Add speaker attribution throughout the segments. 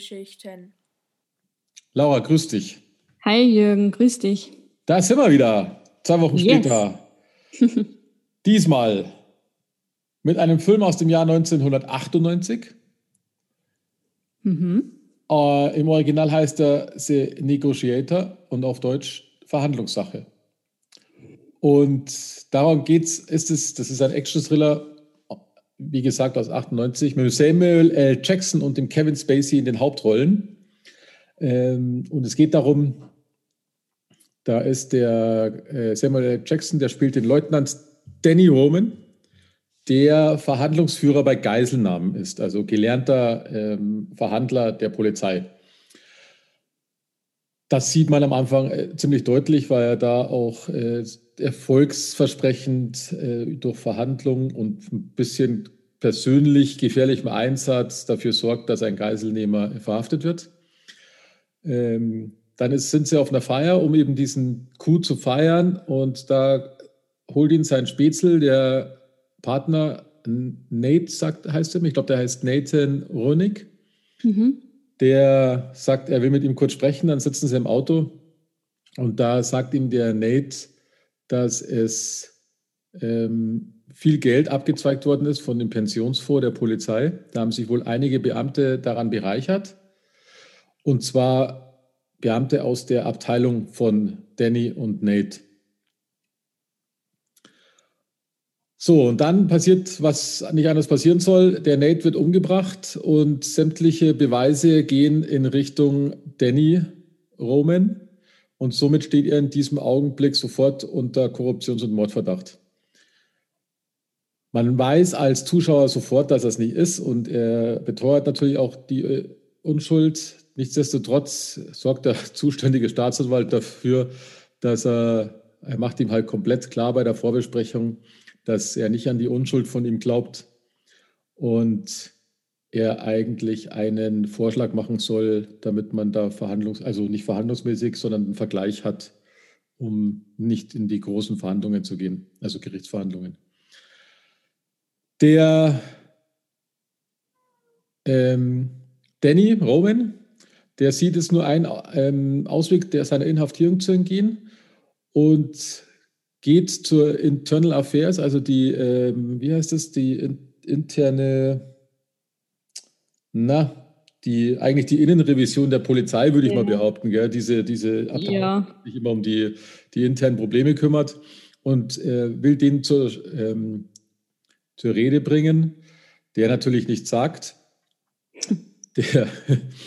Speaker 1: Filmgeschichten.
Speaker 2: Laura, grüß dich.
Speaker 3: Hi Jürgen, grüß dich.
Speaker 2: Da sind wir wieder. Zwei Wochen
Speaker 3: Yes.
Speaker 2: später. Diesmal mit einem Film aus dem Jahr 1998.
Speaker 3: Mhm.
Speaker 2: Äh, Im Original heißt er The Negotiator und auf Deutsch Verhandlungssache. Und darum geht's, ist es, das ist ein Action-Thriller, wie gesagt, aus 98, mit Samuel L. Jackson und dem Kevin Spacey in den Hauptrollen. Ähm, und es geht darum, da ist der äh, Samuel L. Jackson, der spielt den Leutnant Danny Roman, der Verhandlungsführer bei Geiselnahmen ist, also gelernter ähm, Verhandler der Polizei. Das sieht man am Anfang äh, ziemlich deutlich, weil er da auch äh, erfolgsversprechend äh, durch Verhandlungen und ein bisschen persönlich gefährlichem Einsatz dafür sorgt, dass ein Geiselnehmer verhaftet wird. Ähm, dann ist, sind sie auf einer Feier, um eben diesen Coup zu feiern. Und da holt ihn sein Spätzl, der Partner Nate, sagt, heißt er, ich glaube, der heißt Nathan Ronig.
Speaker 3: Mhm.
Speaker 2: Der sagt, er will mit ihm kurz sprechen, dann sitzen sie im Auto und da sagt ihm der Nate, dass es ähm, viel Geld abgezweigt worden ist von dem Pensionsfonds der Polizei. Da haben sich wohl einige Beamte daran bereichert. Und zwar Beamte aus der Abteilung von Danny und Nate. So, und dann passiert, was nicht anders passieren soll. Der Nate wird umgebracht und sämtliche Beweise gehen in Richtung Danny Roman. Und somit steht er in diesem Augenblick sofort unter Korruptions- und Mordverdacht. Man weiß als Zuschauer sofort, dass es nicht ist und er beteuert natürlich auch die äh, Unschuld. Nichtsdestotrotz sorgt der zuständige Staatsanwalt dafür, dass er, er macht ihm halt komplett klar bei der Vorbesprechung, dass er nicht an die Unschuld von ihm glaubt und er eigentlich einen Vorschlag machen soll, damit man da verhandlungs-, also nicht verhandlungsmäßig, sondern einen Vergleich hat, um nicht in die großen Verhandlungen zu gehen, also Gerichtsverhandlungen. Der ähm, Danny Rowan, der sieht es nur einen ähm, Ausweg, der seiner Inhaftierung zu entgehen und geht zur Internal Affairs, also die, ähm, wie heißt das, die in, interne, na, die eigentlich die Innenrevision der Polizei, würde ich
Speaker 3: Ja.
Speaker 2: mal behaupten, gell? diese, diese Abteilung,
Speaker 3: Ja.
Speaker 2: die sich immer um die, die internen Probleme kümmert und äh, will den zur, ähm, zur Rede bringen, der natürlich nichts sagt. Der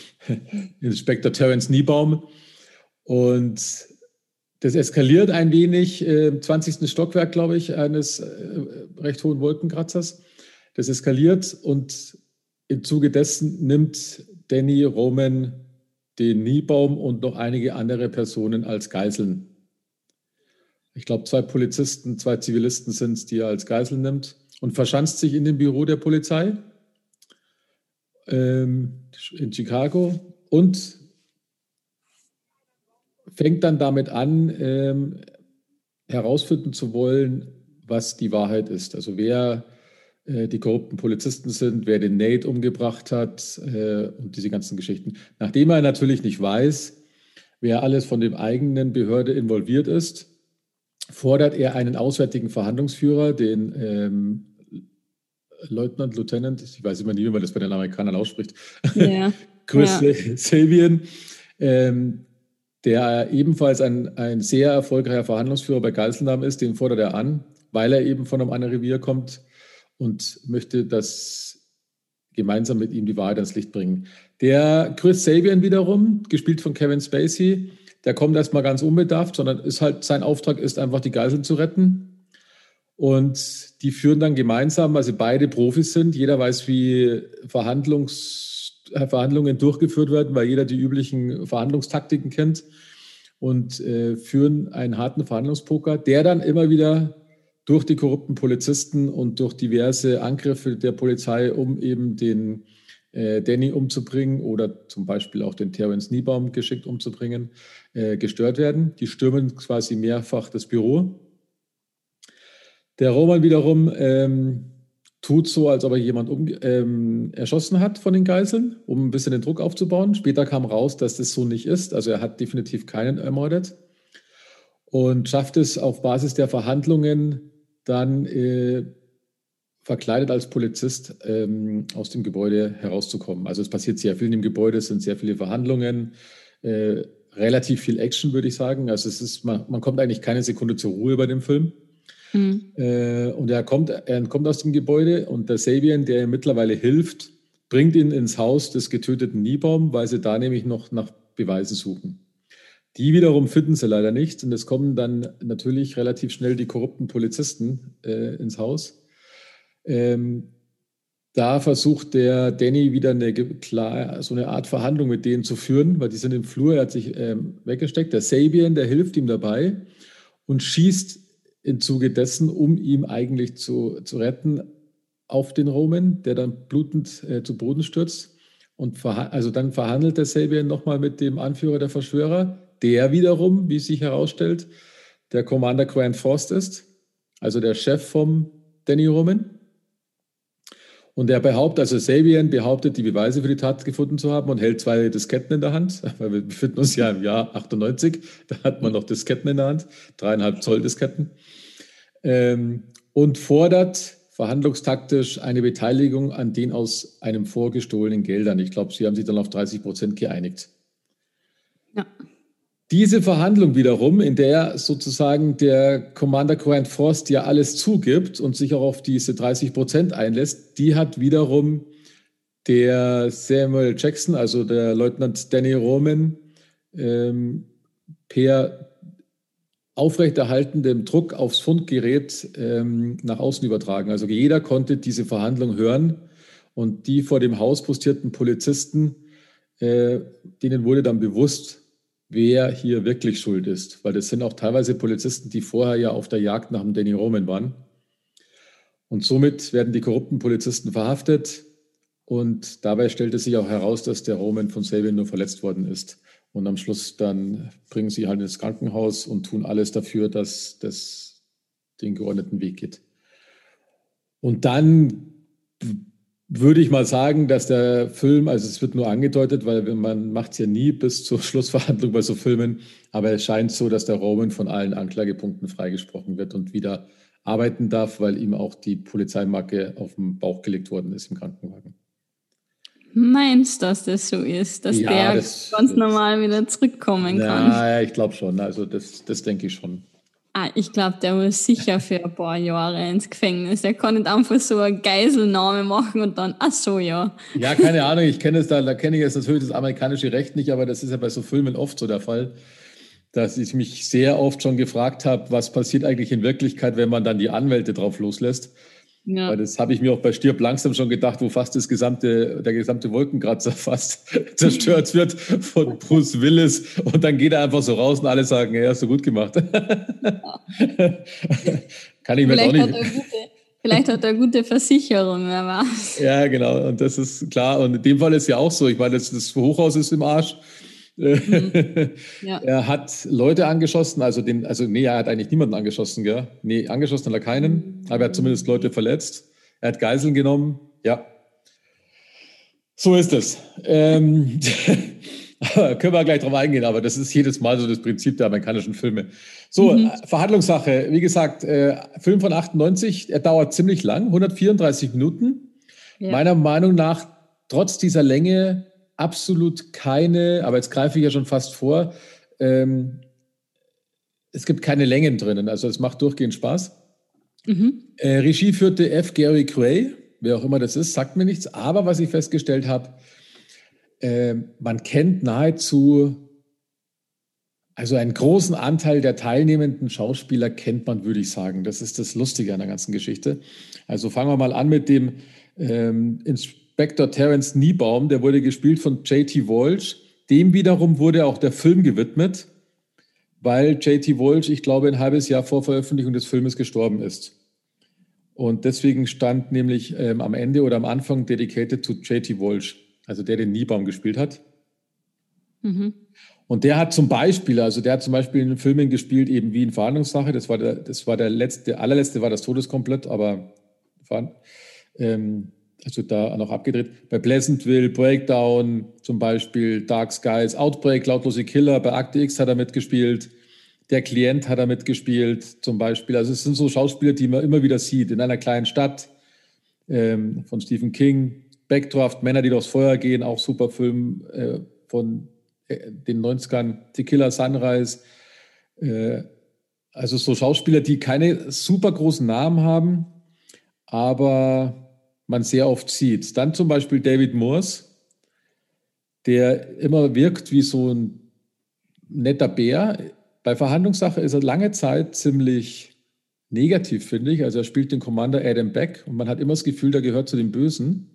Speaker 2: Inspektor Terence Niebaum. Und das eskaliert ein wenig äh, im 20. Stockwerk, glaube ich, eines äh, recht hohen Wolkenkratzers. Das eskaliert und im Zuge dessen nimmt Danny Roman den Niebaum und noch einige andere Personen als Geiseln. Ich glaube, zwei Polizisten, zwei Zivilisten sind es, die er als Geisel nimmt und verschanzt sich in dem Büro der Polizei ähm, in Chicago und fängt dann damit an, ähm, herausfinden zu wollen, was die Wahrheit ist. Also wer die korrupten Polizisten sind, wer den Nate umgebracht hat äh, und diese ganzen Geschichten. Nachdem er natürlich nicht weiß, wer alles von dem eigenen Behörde involviert ist, fordert er einen auswärtigen Verhandlungsführer, den ähm, Leutnant, Lieutenant, ich weiß immer nie, wie man das bei den Amerikanern ausspricht,
Speaker 3: Ja.
Speaker 2: Chris
Speaker 3: Ja.
Speaker 2: Sabian, ähm, der ebenfalls ein, ein sehr erfolgreicher Verhandlungsführer bei Geiselnahmen ist, den fordert er an, weil er eben von einem anderen Revier kommt und möchte das gemeinsam mit ihm die Wahrheit ans Licht bringen. Der Chris Sabian wiederum, gespielt von Kevin Spacey, der kommt erstmal ganz unbedarft, sondern ist halt, sein Auftrag ist einfach, die Geiseln zu retten. Und die führen dann gemeinsam, weil sie beide Profis sind. Jeder weiß, wie Verhandlungs, äh, Verhandlungen durchgeführt werden, weil jeder die üblichen Verhandlungstaktiken kennt und äh, führen einen harten Verhandlungspoker, der dann immer wieder durch die korrupten Polizisten und durch diverse Angriffe der Polizei, um eben den äh, Danny umzubringen oder zum Beispiel auch den Terence Niebaum geschickt umzubringen, äh, gestört werden. Die stürmen quasi mehrfach das Büro. Der Roman wiederum ähm, tut so, als ob er jemand um, ähm, erschossen hat von den Geiseln, um ein bisschen den Druck aufzubauen. Später kam raus, dass das so nicht ist. Also er hat definitiv keinen ermordet und schafft es auf Basis der Verhandlungen dann äh, verkleidet als Polizist ähm, aus dem Gebäude herauszukommen. Also es passiert sehr viel in dem Gebäude, es sind sehr viele Verhandlungen, äh, relativ viel Action, würde ich sagen. Also es ist, man, man, kommt eigentlich keine Sekunde zur Ruhe bei dem Film. Mhm. Äh, und er kommt, er kommt aus dem Gebäude und der Sabian, der ihm mittlerweile hilft, bringt ihn ins Haus des getöteten Niebaum, weil sie da nämlich noch nach Beweisen suchen. Die wiederum finden sie leider nicht und es kommen dann natürlich relativ schnell die korrupten Polizisten äh, ins Haus ähm, da versucht der Danny wieder eine, klar, so eine Art Verhandlung mit denen zu führen, weil die sind im Flur, er hat sich ähm, weggesteckt. Der Sabian, der hilft ihm dabei und schießt im Zuge dessen, um ihn eigentlich zu, zu retten, auf den Roman, der dann blutend äh, zu Boden stürzt. Und also dann verhandelt der Sabian nochmal mit dem Anführer der Verschwörer, der wiederum, wie sich herausstellt, der Commander Grant Forst ist, also der Chef vom Danny Roman. Und er behauptet, also Sabian behauptet, die Beweise für die Tat gefunden zu haben und hält zwei Disketten in der Hand, weil wir befinden uns ja im Jahr 98, da hat man noch Disketten in der Hand, dreieinhalb Zoll Disketten, ähm, und fordert verhandlungstaktisch eine Beteiligung an den aus einem vorgestohlenen Geldern. Ich glaube, sie haben sich dann auf 30 Prozent geeinigt. Ja. Diese Verhandlung wiederum, in der sozusagen der Commander Grant Frost ja alles zugibt und sich auch auf diese 30 Prozent einlässt, die hat wiederum der Samuel Jackson, also der Leutnant Danny Roman, ähm, per aufrechterhaltendem Druck aufs Fundgerät ähm, nach außen übertragen. Also jeder konnte diese Verhandlung hören und die vor dem Haus postierten Polizisten, äh, denen wurde dann bewusst, wer hier wirklich schuld ist. Weil das sind auch teilweise Polizisten, die vorher ja auf der Jagd nach dem Danny Roman waren. Und somit werden die korrupten Polizisten verhaftet. Und dabei stellte sich auch heraus, dass der Roman von Sabian nur verletzt worden ist. Und am Schluss dann bringen sie halt ins Krankenhaus und tun alles dafür, dass das den geordneten Weg geht. Und dann würde ich mal sagen, dass der Film, also es wird nur angedeutet, weil man macht es ja nie bis zur Schlussverhandlung bei so Filmen, aber es scheint so, dass der Roman von allen Anklagepunkten freigesprochen wird und wieder arbeiten darf, weil ihm auch die Polizeimarke auf den Bauch gelegt worden ist im Krankenwagen.
Speaker 3: Meinst du, dass das so ist, dass ja, der das, ganz normal wieder zurückkommen kann?
Speaker 2: Ja, ich glaube schon. Also das, das denke ich schon.
Speaker 3: Ah, ich glaube, der muss sicher für ein paar Jahre ins Gefängnis. Der kann nicht einfach so einen Geiselnahme machen und dann, ach so, ja.
Speaker 2: Ja, keine Ahnung, ich kenne es da, da kenne ich jetzt natürlich das amerikanische Recht nicht, aber das ist ja bei so Filmen oft so der Fall, dass ich mich sehr oft schon gefragt habe, was passiert eigentlich in Wirklichkeit, wenn man dann die Anwälte drauf loslässt. Ja. Weil das habe ich mir auch bei Stirb langsam schon gedacht, wo fast das gesamte, der gesamte Wolkenkratzer fast zerstört wird von Bruce Willis. Und dann geht er einfach so raus und alle sagen, ja, hast du gut gemacht. Kann ich mir auch nicht.
Speaker 3: Vielleicht hat er gute Versicherung, wer weiß.
Speaker 2: Ja, genau. Und das ist klar. Und in dem Fall ist ja auch so. Ich meine, das, das Hochhaus ist im Arsch. Mhm. Ja. er hat Leute angeschossen, also den, also nee, er hat eigentlich niemanden angeschossen, gell? Nee, angeschossen hat er keinen, aber er hat zumindest Leute verletzt. Er hat Geiseln genommen, ja. So ist es. Ähm, können wir gleich drauf eingehen, aber das ist jedes Mal so das Prinzip der amerikanischen Filme. So, mhm. Verhandlungssache. Wie gesagt, äh, Film von 98, er dauert ziemlich lang, 134 Minuten. Ja. Meiner Meinung nach, trotz dieser Länge, absolut keine, aber jetzt greife ich ja schon fast vor, ähm, es gibt keine Längen drinnen. Also es macht durchgehend Spaß. Mhm. Äh, Regie führte F. Gary Gray, wer auch immer das ist, sagt mir nichts. Aber was ich festgestellt habe, äh, man kennt nahezu, also einen großen Anteil der teilnehmenden Schauspieler kennt man, würde ich sagen. Das ist das Lustige an der ganzen Geschichte. Also fangen wir mal an mit dem ähm, Inspector Terence Niebaum, der wurde gespielt von J.T. Walsh. Dem wiederum wurde auch der Film gewidmet, weil J.T. Walsh, ich glaube, ein halbes Jahr vor Veröffentlichung des Filmes gestorben ist. Und deswegen stand nämlich ähm, am Ende oder am Anfang Dedicated to J.T. Walsh. also der den Niebaum gespielt hat. Mhm. Und der hat zum Beispiel, also der hat zum Beispiel in Filmen gespielt, eben wie in Verhandlungssache. Das war der, das war der letzte, der allerletzte war das Todeskomplett, aber ähm, also da noch abgedreht. Bei Pleasantville, Breakdown zum Beispiel, Dark Skies, Outbreak, Lautlose Killer, bei Akte X hat er mitgespielt. Der Klient hat er mitgespielt, zum Beispiel. Also es sind so Schauspieler, die man immer wieder sieht. In einer kleinen Stadt ähm, von Stephen King, Backdraft, Männer, die durchs Feuer gehen, auch super Film äh, von äh, den 90ern, Tequila Sunrise. Äh, also so Schauspieler, die keine super großen Namen haben, aber man sehr oft sieht. Dann zum Beispiel David Morse, der immer wirkt wie so ein netter Bär. Bei Verhandlungssache ist er lange Zeit ziemlich negativ, finde ich. Also er spielt den Commander Adam Beck und man hat immer das Gefühl, der gehört zu den Bösen,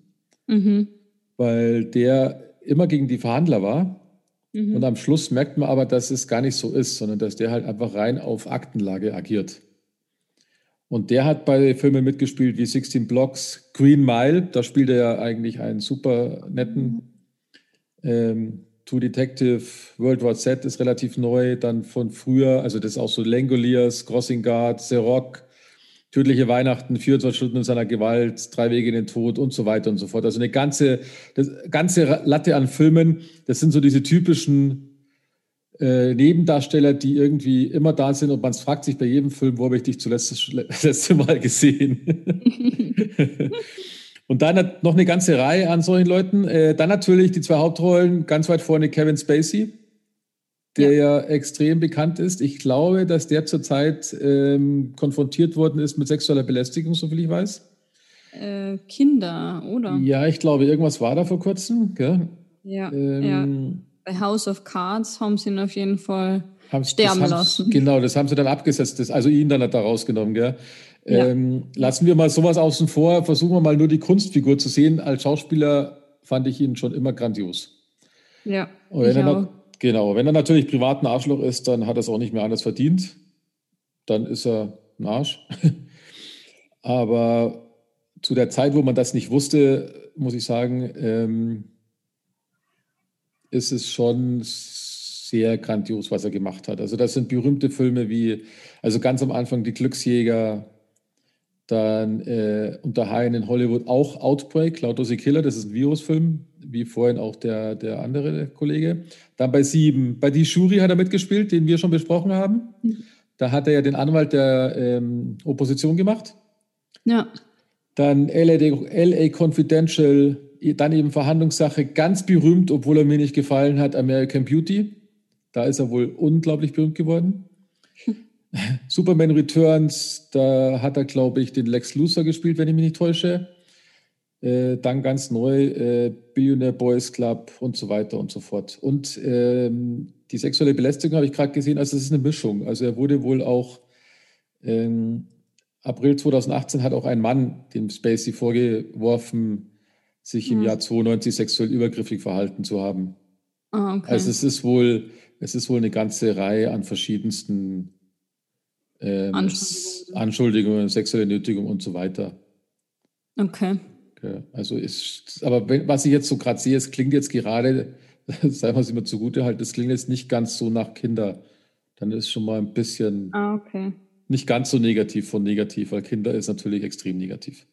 Speaker 2: mhm. weil der immer gegen die Verhandler war. Mhm. Und am Schluss merkt man aber, dass es gar nicht so ist, sondern dass der halt einfach rein auf Aktenlage agiert. Und der hat bei Filmen mitgespielt wie 16 Blocks, Green Mile, da spielt er ja eigentlich einen super netten ähm, True Detective, World War Z ist relativ neu, dann von früher, also das ist auch so Langoliers, Crossing Guard, The Rock, Tödliche Weihnachten, 24 Stunden in seiner Gewalt, Drei Wege in den Tod und so weiter und so fort. Also eine ganze, das, ganze Latte an Filmen, das sind so diese typischen äh, Nebendarsteller, die irgendwie immer da sind und man fragt sich bei jedem Film, wo habe ich dich zuletzt das letzte Mal gesehen? Und dann noch eine ganze Reihe an solchen Leuten. Äh, dann natürlich die zwei Hauptrollen, ganz weit vorne Kevin Spacey, der ja, ja extrem bekannt ist. Ich glaube, dass der zurzeit ähm, konfrontiert worden ist mit sexueller Belästigung, soviel ich weiß.
Speaker 3: Äh, Kinder, oder?
Speaker 2: Ja, ich glaube, irgendwas war da vor kurzem. Gell?
Speaker 3: Ja, ähm, ja. Bei House of Cards haben sie ihn auf jeden Fall sterben lassen.
Speaker 2: Genau, das haben sie dann abgesetzt, das, also ihn dann hat da rausgenommen. Gell? Ähm, lassen wir mal sowas außen vor, versuchen wir mal nur die Kunstfigur zu sehen. Als Schauspieler fand ich ihn schon immer grandios.
Speaker 3: Ja.
Speaker 2: Und wenn er, genau, wenn er natürlich privat ein Arschloch ist, dann hat er es auch nicht mehr anders verdient. Dann ist er ein Arsch. Aber zu der Zeit, wo man das nicht wusste, muss ich sagen, ähm, ist es schon sehr grandios, was er gemacht hat. Also das sind berühmte Filme wie, also ganz am Anfang die Glücksjäger, dann äh, unter Haien in Hollywood auch Outbreak, Lautlose Killer, das ist ein Virusfilm, wie vorhin auch der, der andere Kollege. Dann bei Sieben, bei Die Shuri hat er mitgespielt, den wir schon besprochen haben. Da hat er ja den Anwalt der ähm, Opposition gemacht.
Speaker 3: Ja.
Speaker 2: Dann LA, LA Confidential, dann eben Verhandlungssache, ganz berühmt, obwohl er mir nicht gefallen hat, American Beauty. Da ist er wohl unglaublich berühmt geworden. Superman Returns, da hat er, glaube ich, den Lex Luthor gespielt, wenn ich mich nicht täusche. Äh, dann ganz neu äh, Billionaire Boys Club und so weiter und so fort. Und ähm, die sexuelle Belästigung habe ich gerade gesehen, also es ist eine Mischung. Also er wurde wohl auch ähm, April 2018 hat auch ein Mann dem Spacey vorgeworfen, sich im hm. Jahr 92 sexuell übergriffig verhalten zu haben.
Speaker 3: Oh, okay.
Speaker 2: Also es ist wohl, es ist wohl eine ganze Reihe an verschiedensten ähm, Anschuldigungen. Anschuldigungen, sexuelle Nötigung und so weiter.
Speaker 3: Okay.
Speaker 2: okay. Also ist, aber wenn, was ich jetzt so gerade sehe, es klingt jetzt gerade, sagen wir es immer zugute halt, es klingt jetzt nicht ganz so nach Kinder. Dann ist schon mal ein bisschen
Speaker 3: ah, okay.
Speaker 2: nicht ganz so negativ von negativ, weil Kinder ist natürlich extrem negativ.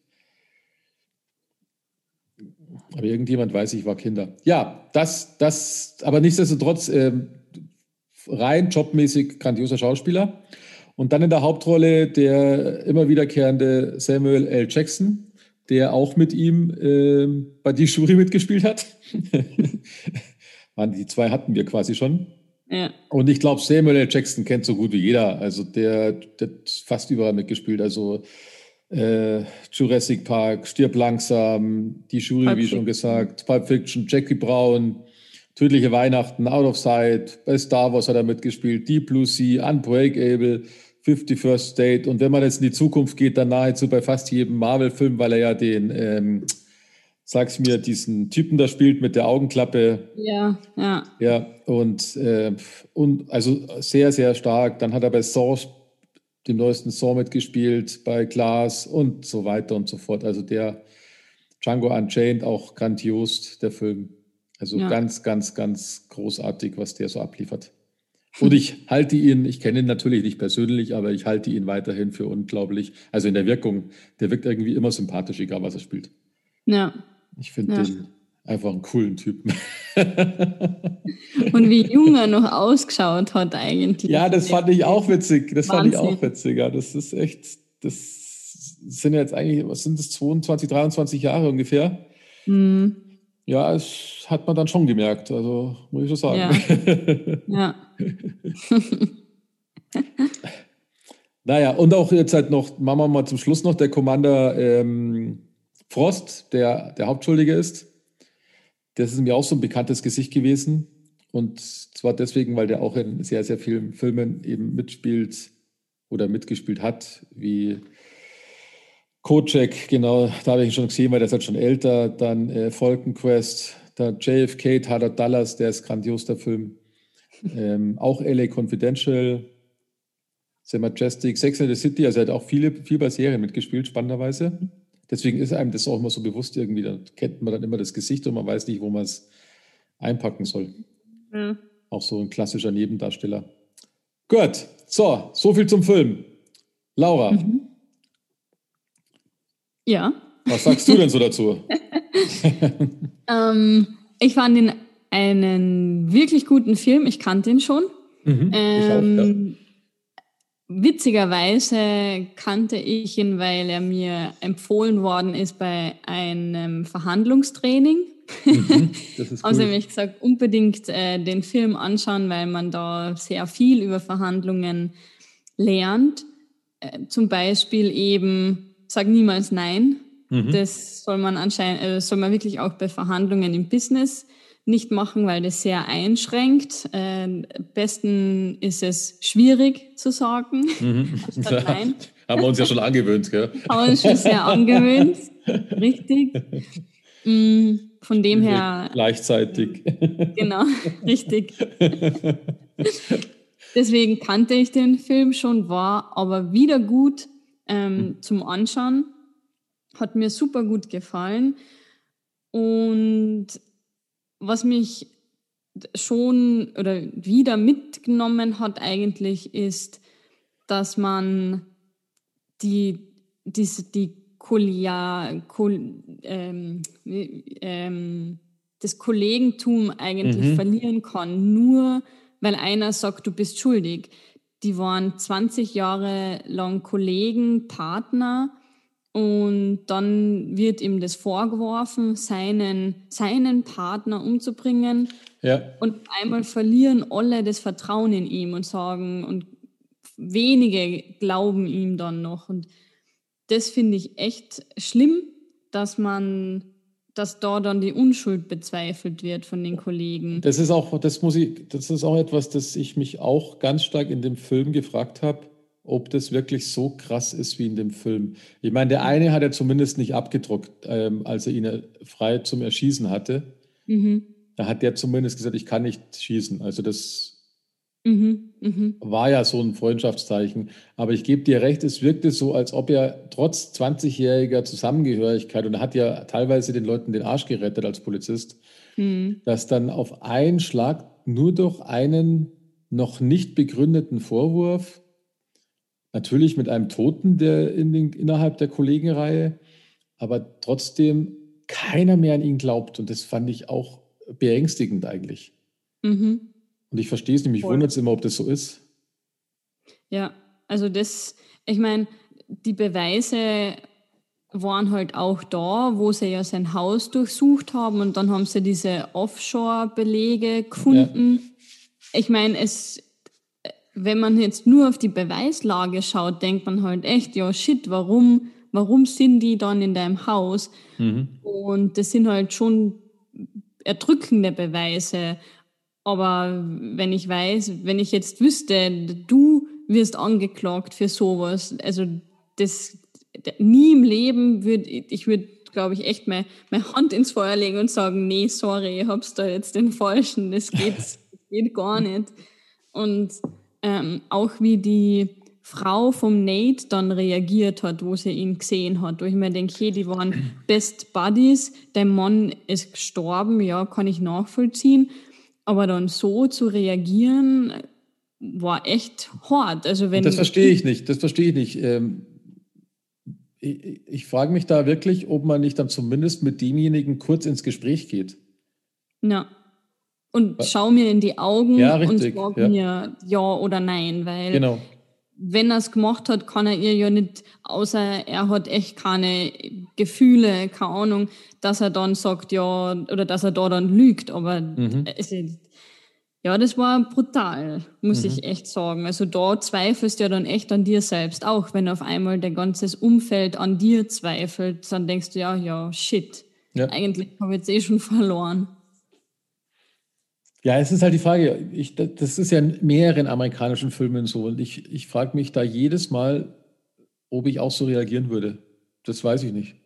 Speaker 2: Aber irgendjemand weiß, ich war Kinder. Ja, das, das, aber nichtsdestotrotz ähm, rein jobmäßig grandioser Schauspieler. Und dann in der Hauptrolle der immer wiederkehrende Samuel L. Jackson, der auch mit ihm äh, bei Die Jury mitgespielt hat. die zwei hatten wir quasi schon.
Speaker 3: Ja.
Speaker 2: Und ich glaube, Samuel L. Jackson kennt so gut wie jeder. Also der, der hat fast überall mitgespielt. Also äh, Jurassic Park, Stirb langsam, Die Jury, Pulp wie schon gesagt, Pulp Fiction, Jackie Brown, Tödliche Weihnachten, Out of Sight, bei Star Wars hat er mitgespielt, Deep Blue Sea, Unbreakable, 51st State. Und wenn man jetzt in die Zukunft geht, dann nahezu bei fast jedem Marvel-Film, weil er ja den, ähm, sag's mir, diesen Typen da spielt mit der Augenklappe.
Speaker 3: Ja, ja.
Speaker 2: Ja, und, äh, und also sehr, sehr stark. Dann hat er bei Saw, dem neuesten Saw mitgespielt, bei Glass und so weiter und so fort. Also der Django Unchained auch grandios, der Film. Also
Speaker 3: Ja.
Speaker 2: ganz, ganz, ganz großartig, was der so abliefert. Und ich halte ihn, ich kenne ihn natürlich nicht persönlich, aber ich halte ihn weiterhin für unglaublich. Also in der Wirkung, der wirkt irgendwie immer sympathisch, egal was er spielt.
Speaker 3: Ja.
Speaker 2: Ich finde
Speaker 3: Ja.
Speaker 2: den einfach einen coolen Typen.
Speaker 3: Und wie jung er noch ausgeschaut hat eigentlich.
Speaker 2: Ja, das fand ich auch witzig. Das fand ich
Speaker 3: Wahnsinn.
Speaker 2: auch witzig. Ja, das ist echt, das sind jetzt eigentlich, was sind das, 22, 23 Jahre ungefähr?
Speaker 3: Mhm.
Speaker 2: Ja, das hat man dann schon gemerkt. Also, muss ich schon sagen.
Speaker 3: Ja.
Speaker 2: Naja, und auch jetzt halt noch, machen wir mal zum Schluss noch, der Commander ähm, Frost, der der Hauptschuldige ist. Das ist mir auch so ein bekanntes Gesicht gewesen. Und zwar deswegen, weil der auch in sehr, sehr vielen Filmen eben mitspielt oder mitgespielt hat, wie Kojak, genau, da habe ich ihn schon gesehen, weil der ist halt schon älter. Dann äh, Falcon Quest, dann JFK, Tyler Dallas, der ist grandios, der Film. Ähm, auch LA Confidential, The Majestic, Sex and the City, also er hat auch viele, viel bei Serien mitgespielt, spannenderweise. Deswegen ist einem das auch immer so bewusst irgendwie, da kennt man dann immer das Gesicht und man weiß nicht, wo man es einpacken soll.
Speaker 3: ja.
Speaker 2: Auch so ein klassischer Nebendarsteller. Gut, so, so viel zum Film. Laura,
Speaker 3: Mhm. Ja.
Speaker 2: was sagst du denn so dazu?
Speaker 3: Ähm, ich fand ihn einen wirklich guten Film. Ich kannte ihn schon.
Speaker 2: Mhm, ich auch, ja.
Speaker 3: Witzigerweise kannte ich ihn, weil er mir empfohlen worden ist bei einem Verhandlungstraining.
Speaker 2: Mhm, cool.
Speaker 3: nämlich gesagt, unbedingt äh, den Film anschauen, weil man da sehr viel über Verhandlungen lernt. Äh, zum Beispiel eben, sag niemals Nein.
Speaker 2: Mhm.
Speaker 3: Das soll man anscheinend, äh, soll man wirklich auch bei Verhandlungen im Business nicht machen, weil das sehr einschränkt. Äh, am besten ist es schwierig zu sagen.
Speaker 2: Mhm.
Speaker 3: Anstatt Nein.
Speaker 2: Haben wir uns ja schon angewöhnt, gell?
Speaker 3: Haben wir uns schon sehr angewöhnt. Richtig. Mm, Von dem her,
Speaker 2: Gleichzeitig.
Speaker 3: genau, richtig. Deswegen kannte ich den Film schon, war aber wieder gut ähm, zum Anschauen. Hat mir super gut gefallen. Und was mich schon oder wieder mitgenommen hat eigentlich, ist, dass man die, diese, die Kolja, Kol, ähm, ähm, das Kollegentum eigentlich
Speaker 2: Mhm.
Speaker 3: verlieren kann, nur weil einer sagt, du bist schuldig. Die waren 20 Jahre lang Kollegen, Partner und dann wird ihm das vorgeworfen, seinen, seinen Partner umzubringen.
Speaker 2: Ja,
Speaker 3: Und einmal verlieren alle das Vertrauen in ihm und sagen, und wenige glauben ihm dann noch. Und das finde ich echt schlimm, dass man, dass da dann die Unschuld bezweifelt wird von den Kollegen.
Speaker 2: das ist auch, das muss ich, das ist auch etwas, das ich mich auch ganz stark in dem Film gefragt habe, ob das wirklich so krass ist wie in dem Film. Ich meine, der eine hat er zumindest nicht abgedruckt, ähm, als er ihn frei zum Erschießen hatte.
Speaker 3: Mhm.
Speaker 2: Da hat der zumindest gesagt, ich kann nicht schießen. Also das
Speaker 3: Mhm. Mhm.
Speaker 2: war ja so ein Freundschaftszeichen. Aber ich gebe dir recht, es wirkte so, als ob er trotz 20-jähriger Zusammengehörigkeit, und er hat ja teilweise den Leuten den Arsch gerettet als Polizist,
Speaker 3: Mhm.
Speaker 2: dass dann auf einen Schlag nur durch einen noch nicht begründeten Vorwurf, natürlich mit einem Toten der in den, innerhalb der Kollegenreihe, aber trotzdem keiner mehr an ihn glaubt. Und das fand ich auch beängstigend eigentlich.
Speaker 3: Mhm.
Speaker 2: Und ich verstehe es nicht, mich
Speaker 3: Voll.
Speaker 2: wundert es immer, ob das so ist.
Speaker 3: Ja, also das, ich meine, die Beweise waren halt auch da, wo sie ja sein Haus durchsucht haben und dann haben sie diese Offshore-Belege gefunden. Ich meine, es, wenn man jetzt nur auf die Beweislage schaut, denkt man halt echt, ja shit, warum, warum sind die dann in deinem Haus?
Speaker 2: Mhm.
Speaker 3: Und das sind halt schon erdrückende Beweise. Aber wenn ich weiß, wenn ich jetzt wüsste, du wirst angeklagt für sowas, also das nie im Leben würde ich würde, glaube ich, echt meine, meine Hand ins Feuer legen und sagen, nee, sorry, ich hab's da jetzt den falschen, das geht, das geht gar nicht. Und ähm, auch wie die Frau vom Nate dann reagiert hat, wo sie ihn gesehen hat. Wo ich mir denke, hey, die waren Best Buddies, der Mann ist gestorben, ja, kann ich nachvollziehen. Aber dann so zu reagieren, war echt hart. Also wenn
Speaker 2: das verstehe ich nicht, das verstehe ich nicht. Ähm, ich, ich frage mich da wirklich, ob man nicht dann zumindest mit demjenigen kurz ins Gespräch geht.
Speaker 3: Ja. Und schau mir in die Augen
Speaker 2: ja, richtig,
Speaker 3: und sag ja. mir ja oder nein, weil
Speaker 2: genau
Speaker 3: wenn er es gemacht hat, kann er ihr ja nicht, außer er hat echt keine Gefühle, keine Ahnung, dass er dann sagt, ja, oder dass er da dann lügt. Aber mhm. es, ja, das war brutal, muss mhm. ich echt sagen. Also da zweifelst du ja dann echt an dir selbst auch, wenn auf einmal dein ganzes Umfeld an dir zweifelt, dann denkst du ja, ja, shit, ja. eigentlich habe ich jetzt eh schon verloren.
Speaker 2: Ja, es ist halt die Frage, ich, das ist ja in mehreren amerikanischen Filmen so und ich, ich frage mich da jedes Mal, ob ich auch so reagieren würde. Das weiß ich nicht.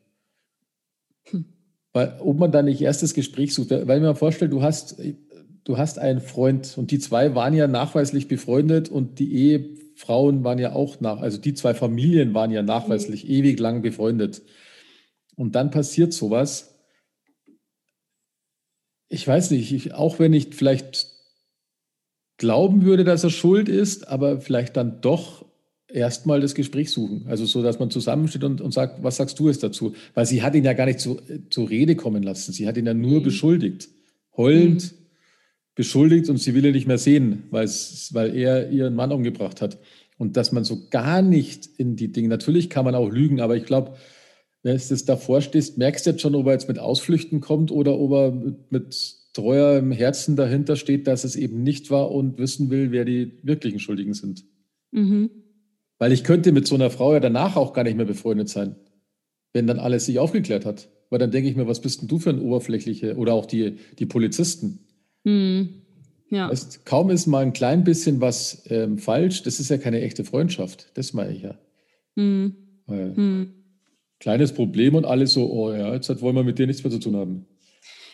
Speaker 2: Hm. Weil, ob man da nicht erst das Gespräch sucht, weil ich mir vorstelle, du hast, du hast einen Freund und die zwei waren ja nachweislich befreundet und die Ehefrauen waren ja auch nach, also die zwei Familien waren ja nachweislich mhm. ewig lang befreundet. Und dann passiert sowas ich weiß nicht, ich, auch wenn ich vielleicht glauben würde, dass er schuld ist, aber vielleicht dann doch erstmal das Gespräch suchen. Also so, dass man zusammensteht und, und sagt, was sagst du jetzt dazu? Weil sie hat ihn ja gar nicht zu, zur Rede kommen lassen. Sie hat ihn ja nur mhm. beschuldigt. Heulend mhm. beschuldigt und sie will ihn nicht mehr sehen, weil er ihren Mann umgebracht hat. Und dass man so gar nicht in die Dinge, natürlich kann man auch lügen, aber ich glaube, wenn du davor stehst, merkst du jetzt schon, ob er jetzt mit Ausflüchten kommt oder ob er mit, mit treuer Herzen dahinter steht, dass es eben nicht war und wissen will, wer die wirklichen Schuldigen sind. Mhm. Weil ich könnte mit so einer Frau ja danach auch gar nicht mehr befreundet sein, wenn dann alles sich aufgeklärt hat. Weil dann denke ich mir, was bist denn du für ein oberflächliche oder auch die, die Polizisten? Mhm. Ja. Weißt, kaum ist mal ein klein bisschen was ähm, falsch, das ist ja keine echte Freundschaft. Das meine ich ja. Mhm. Weil, mhm kleines Problem und alle so, oh ja, jetzt wollen wir mit dir nichts mehr zu tun haben.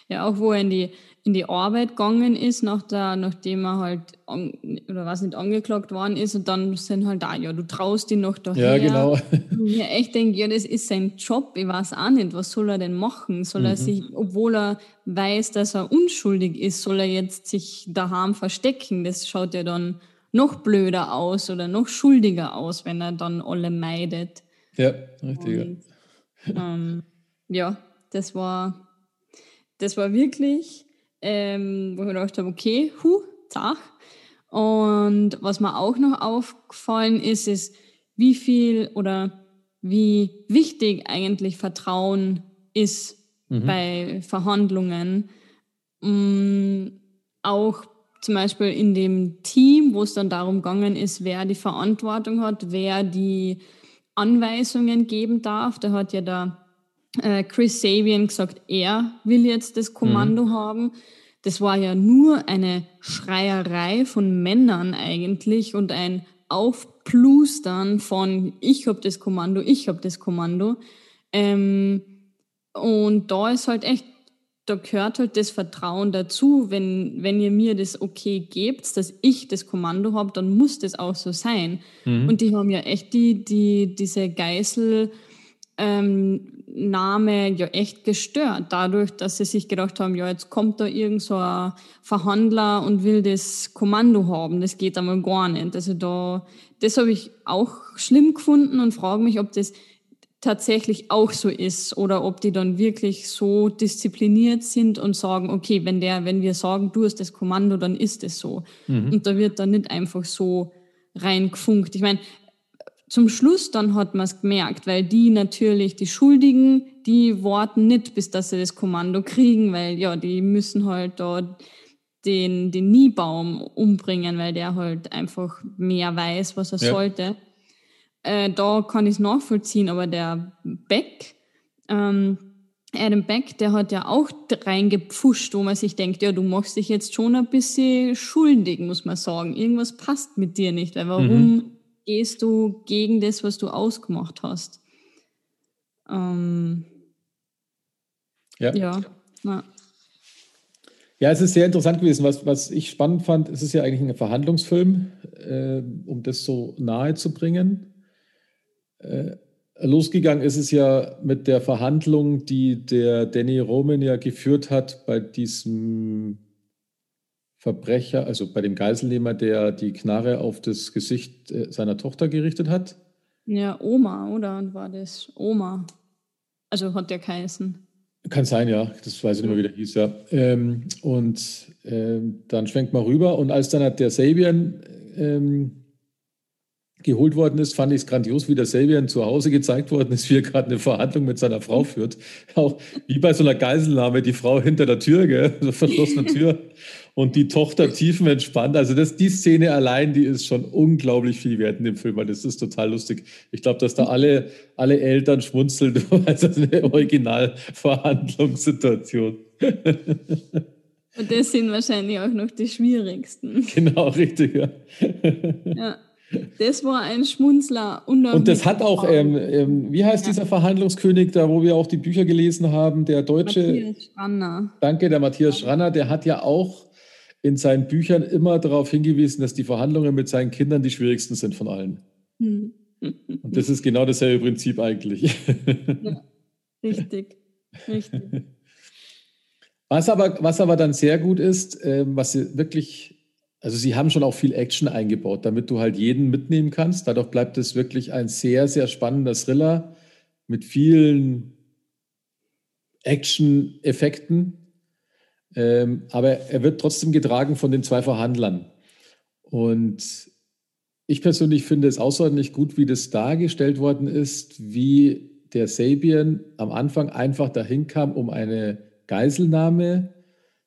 Speaker 3: Ja, auch wo er in die, in die Arbeit gegangen ist, nach der, nachdem er halt, an, oder was nicht, angeklagt worden ist und dann sind halt da, ja, du traust ihn noch daher.
Speaker 2: Ja, genau.
Speaker 3: Mir echt denke, ja, das ist sein Job, ich weiß auch nicht, was soll er denn machen? Soll mhm. er sich, obwohl er weiß, dass er unschuldig ist, soll er jetzt sich daheim verstecken? Das schaut ja dann noch blöder aus oder noch schuldiger aus, wenn er dann alle meidet.
Speaker 2: Ja, richtig. Und,
Speaker 3: ähm, ja, das war, das war wirklich, ähm, wo ich mir gedacht habe, okay, hu, zach. Und was mir auch noch aufgefallen ist, ist, wie viel oder wie wichtig eigentlich Vertrauen ist mhm. bei Verhandlungen. Ähm, auch zum Beispiel in dem Team, wo es dann darum gegangen ist, wer die Verantwortung hat, wer die Anweisungen geben darf. Da hat ja der äh, Chris Sabian gesagt, er will jetzt das Kommando mhm. haben. Das war ja nur eine Schreierei von Männern eigentlich und ein Aufplustern von ich habe das Kommando, ich habe das Kommando. Ähm, und da ist halt echt da gehört halt das Vertrauen dazu. Wenn, wenn ihr mir das okay gebt, dass ich das Kommando habe, dann muss das auch so sein. Mhm. Und die haben ja echt die, die, diese Geißelnahme ähm, ja echt gestört, dadurch, dass sie sich gedacht haben, ja, jetzt kommt da irgend so ein Verhandler und will das Kommando haben. Das geht einmal gar nicht. Also da, das habe ich auch schlimm gefunden und frage mich, ob das tatsächlich auch so ist oder ob die dann wirklich so diszipliniert sind und sagen, okay, wenn der, wenn wir sagen, du hast das Kommando, dann ist es so. Mhm. Und da wird dann nicht einfach so reingefunkt. Ich meine, zum Schluss dann hat man es gemerkt, weil die natürlich, die Schuldigen, die warten nicht, bis dass sie das Kommando kriegen, weil ja, die müssen halt da den, den Niebaum umbringen, weil der halt einfach mehr weiß, was er ja. sollte. Äh, da kann ich es nachvollziehen, aber der Beck, ähm, Adam Beck, der hat ja auch reingepfuscht, wo man sich denkt, ja, du machst dich jetzt schon ein bisschen schuldig, muss man sagen. Irgendwas passt mit dir nicht, weil warum mhm. gehst du gegen das, was du ausgemacht hast? Ähm,
Speaker 2: ja. Ja, na. ja, es ist sehr interessant gewesen. Was, was ich spannend fand, es ist ja eigentlich ein Verhandlungsfilm. äh, um das so nahe zu bringen. Äh, losgegangen ist es ja mit der Verhandlung, die der Danny Roman ja geführt hat bei diesem Verbrecher, also bei dem Geiselnehmer, der die Knarre auf das Gesicht äh, seiner Tochter gerichtet hat.
Speaker 3: Ja, Oma, oder? War das Oma? Also hat der geheißen.
Speaker 2: Kann sein, ja. Das weiß ich nicht mehr, wie der hieß, ja. Ähm, und ähm, dann schwenkt man rüber. Und als dann hat der Sabian ähm, geholt worden ist, fand ich es grandios, wie der Sabian zu Hause gezeigt worden ist, wie er gerade eine Verhandlung mit seiner Frau führt. Auch wie bei so einer Geiselnahme, die Frau hinter der Tür, gell, verschlossene Tür und die Tochter tiefenentspannt. Also das, die Szene allein, die ist schon unglaublich viel wert in dem Film, weil das ist total lustig. Ich glaube, dass da alle, alle Eltern schmunzeln, weil das ist eine Originalverhandlungssituation.
Speaker 3: Und das sind wahrscheinlich auch noch die schwierigsten.
Speaker 2: Genau, richtig, ja.
Speaker 3: ja. Das war ein Schmunzler.
Speaker 2: Und das hat auch, ähm, ähm, wie heißt ja. dieser Verhandlungskönig da, wo wir auch die Bücher gelesen haben, der deutsche. Matthias Schranner. Danke, der Matthias Schranner, der hat ja auch in seinen Büchern immer darauf hingewiesen, dass die Verhandlungen mit seinen Kindern die schwierigsten sind von allen. Hm. Und das ist genau dasselbe Prinzip eigentlich.
Speaker 3: Ja, richtig, richtig.
Speaker 2: Was aber, was aber dann sehr gut ist, äh, was wirklich, also sie haben schon auch viel Action eingebaut, damit du halt jeden mitnehmen kannst. Dadurch bleibt es wirklich ein sehr, sehr spannender Thriller mit vielen Action-Effekten. Ähm, aber er wird trotzdem getragen von den zwei Verhandlern. Und ich persönlich finde es außerordentlich gut, wie das dargestellt worden ist, wie der Sabian am Anfang einfach dahin kam, um eine Geiselnahme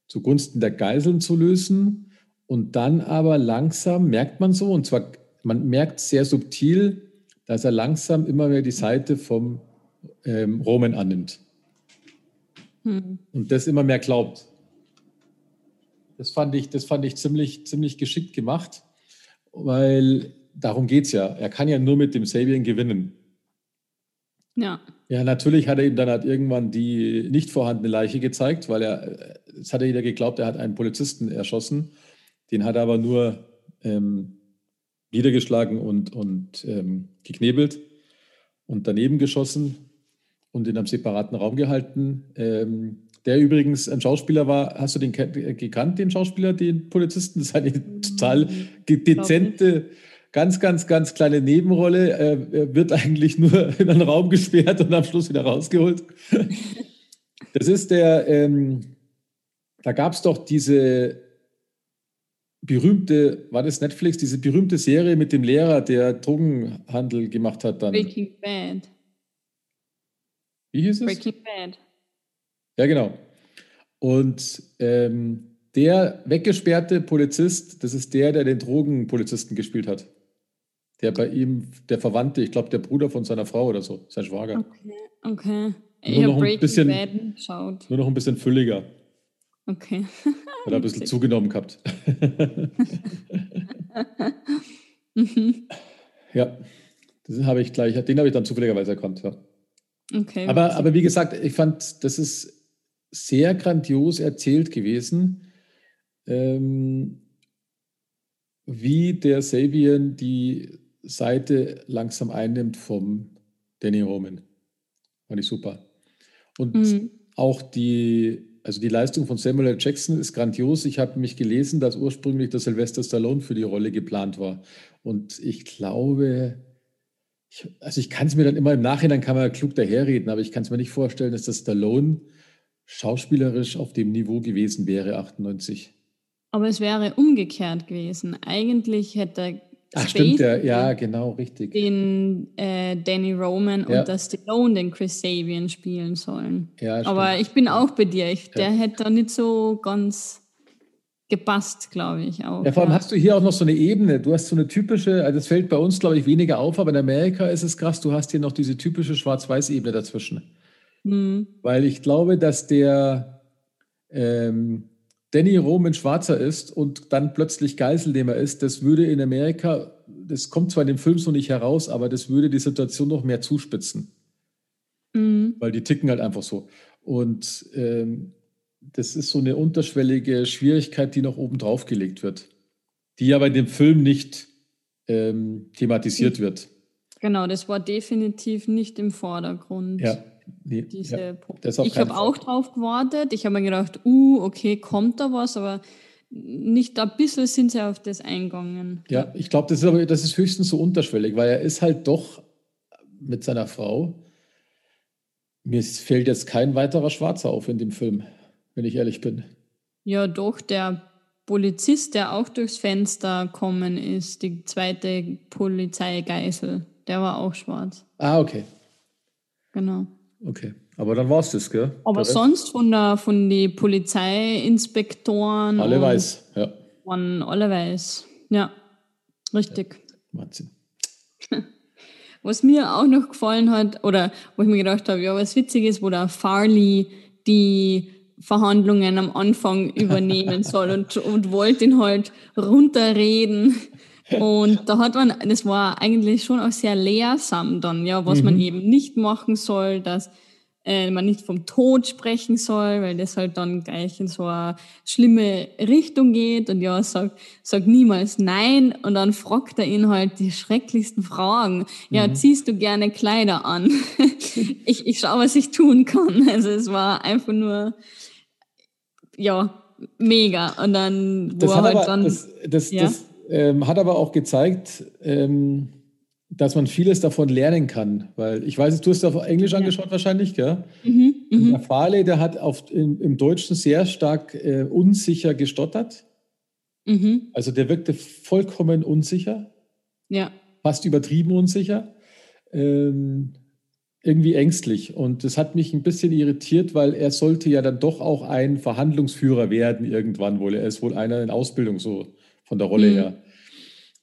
Speaker 2: zugunsten der Geiseln zu lösen. Und dann aber langsam merkt man so, und zwar man merkt sehr subtil, dass er langsam immer mehr die Seite vom ähm, Roman annimmt. Hm. Und das immer mehr glaubt. Das fand ich, das fand ich ziemlich, ziemlich geschickt gemacht, weil darum geht es ja. Er kann ja nur mit dem Sabian gewinnen.
Speaker 3: Ja.
Speaker 2: Ja, natürlich hat er ihm dann halt irgendwann die nicht vorhandene Leiche gezeigt, weil er, es hat er jeder geglaubt, er hat einen Polizisten erschossen. Den hat er aber nur ähm, niedergeschlagen und, und ähm, geknebelt und daneben geschossen und in einem separaten Raum gehalten. Ähm, der übrigens ein Schauspieler war, hast du den gekannt, den Schauspieler, den Polizisten? Das ist eine total dezente, ganz, ganz, ganz kleine Nebenrolle. Er wird eigentlich nur in einen Raum gesperrt und am Schluss wieder rausgeholt. Das ist der, ähm, da gab es doch diese berühmte, war das Netflix, diese berühmte Serie mit dem Lehrer, der Drogenhandel gemacht hat dann.
Speaker 3: Breaking Bad.
Speaker 2: Wie hieß es?
Speaker 3: Breaking Bad.
Speaker 2: Ja, genau. Und ähm, der weggesperrte Polizist, das ist der, der den Drogenpolizisten gespielt hat. Der bei ihm, der Verwandte, ich glaube, der Bruder von seiner Frau oder so, sein Schwager.
Speaker 3: Okay, okay.
Speaker 2: Nur noch, ein bisschen, nur noch ein bisschen fülliger.
Speaker 3: Okay.
Speaker 2: Hat er ein bisschen zugenommen gehabt.
Speaker 3: mhm.
Speaker 2: Ja, das habe ich gleich, den habe ich dann zufälligerweise erkannt, ja.
Speaker 3: Okay.
Speaker 2: Aber, aber wie gesagt, ich fand, das ist sehr grandios erzählt gewesen, ähm, wie der Sabian die Seite langsam einnimmt vom Danny Roman. Fand ich super. Und mhm. auch die, also die Leistung von Samuel L. Jackson ist grandios. Ich habe mich gelesen, dass ursprünglich der Sylvester Stallone für die Rolle geplant war. Und ich glaube, ich, also ich kann es mir dann immer im Nachhinein kann man klug daherreden, aber ich kann es mir nicht vorstellen, dass das Stallone schauspielerisch auf dem Niveau gewesen wäre, 98.
Speaker 3: Aber es wäre umgekehrt gewesen. Eigentlich hätte
Speaker 2: Ach, stimmt, ja, ja, genau, richtig.
Speaker 3: Den äh, Danny Roman ja. und das Stallone den Chris Sabian spielen sollen. Ja, Aber ich bin auch bei dir. Ich, der hätte da nicht so ganz gepasst, glaube ich auch.
Speaker 2: Ja, vor allem ja. hast du hier auch noch so eine Ebene. Du hast so eine typische, also das fällt bei uns, glaube ich, weniger auf, aber in Amerika ist es krass, du hast hier noch diese typische Schwarz-Weiß-Ebene dazwischen. Mhm. Weil ich glaube, dass der ähm, Danny Roman Schwarzer ist und dann plötzlich Geiselnehmer ist, das würde in Amerika, das kommt zwar in dem Film so nicht heraus, aber das würde die Situation noch mehr zuspitzen. Mhm. Weil die ticken halt einfach so. Und ähm, das ist so eine unterschwellige Schwierigkeit, die noch oben drauf gelegt wird, die aber in dem Film nicht ähm, thematisiert mhm. wird.
Speaker 3: Genau, das war definitiv nicht im Vordergrund.
Speaker 2: Ja.
Speaker 3: Nee, diese ja, ich habe auch drauf gewartet. Ich habe mir gedacht, uh, okay, kommt da was, aber nicht ein bisschen sind sie auf das eingegangen.
Speaker 2: Ja, ich glaube, das ist aber das ist höchstens so unterschwellig, weil er ist halt doch mit seiner Frau. Mir fällt jetzt kein weiterer Schwarzer auf in dem Film, wenn ich ehrlich bin.
Speaker 3: Ja, doch, der Polizist, der auch durchs Fenster kommen ist, die zweite Polizeigeisel, der war auch schwarz.
Speaker 2: Ah, okay.
Speaker 3: Genau.
Speaker 2: Okay. Aber dann war es das, gell?
Speaker 3: Aber sonst von, der, von den Polizeiinspektoren.
Speaker 2: Alle weiß, ja.
Speaker 3: Waren alle weiß. Ja, richtig.
Speaker 2: Ja, Wahnsinn.
Speaker 3: Was mir auch noch gefallen hat, oder wo ich mir gedacht habe, ja, was witzig ist, wo der Farley die Verhandlungen am Anfang übernehmen soll und, und wollte ihn halt runterreden. Und da hat man, das war eigentlich schon auch sehr lehrsam dann, ja, was mhm. man eben nicht machen soll, dass äh, man nicht vom Tod sprechen soll, weil das halt dann gleich in so eine schlimme Richtung geht und ja, sag, sag niemals nein und dann fragt er ihn halt die schrecklichsten Fragen. Ja, mhm. ziehst du gerne Kleider an? ich, ich schau, was ich tun kann. Also es war einfach nur, ja, mega. Und dann,
Speaker 2: wo das er halt aber, dann. Das, das, ja? das ähm, hat aber auch gezeigt, ähm, dass man vieles davon lernen kann. Weil ich weiß, du hast auf Englisch ja. angeschaut wahrscheinlich, gell? Mhm, mhm. der Farley, der hat auf, im, im Deutschen sehr stark äh, unsicher gestottert. Mhm. Also der wirkte vollkommen unsicher.
Speaker 3: Ja.
Speaker 2: Fast übertrieben unsicher. Ähm, irgendwie ängstlich. Und das hat mich ein bisschen irritiert, weil er sollte ja dann doch auch ein Verhandlungsführer werden irgendwann wohl. Er ist wohl einer in Ausbildung so von der Rolle mhm. her.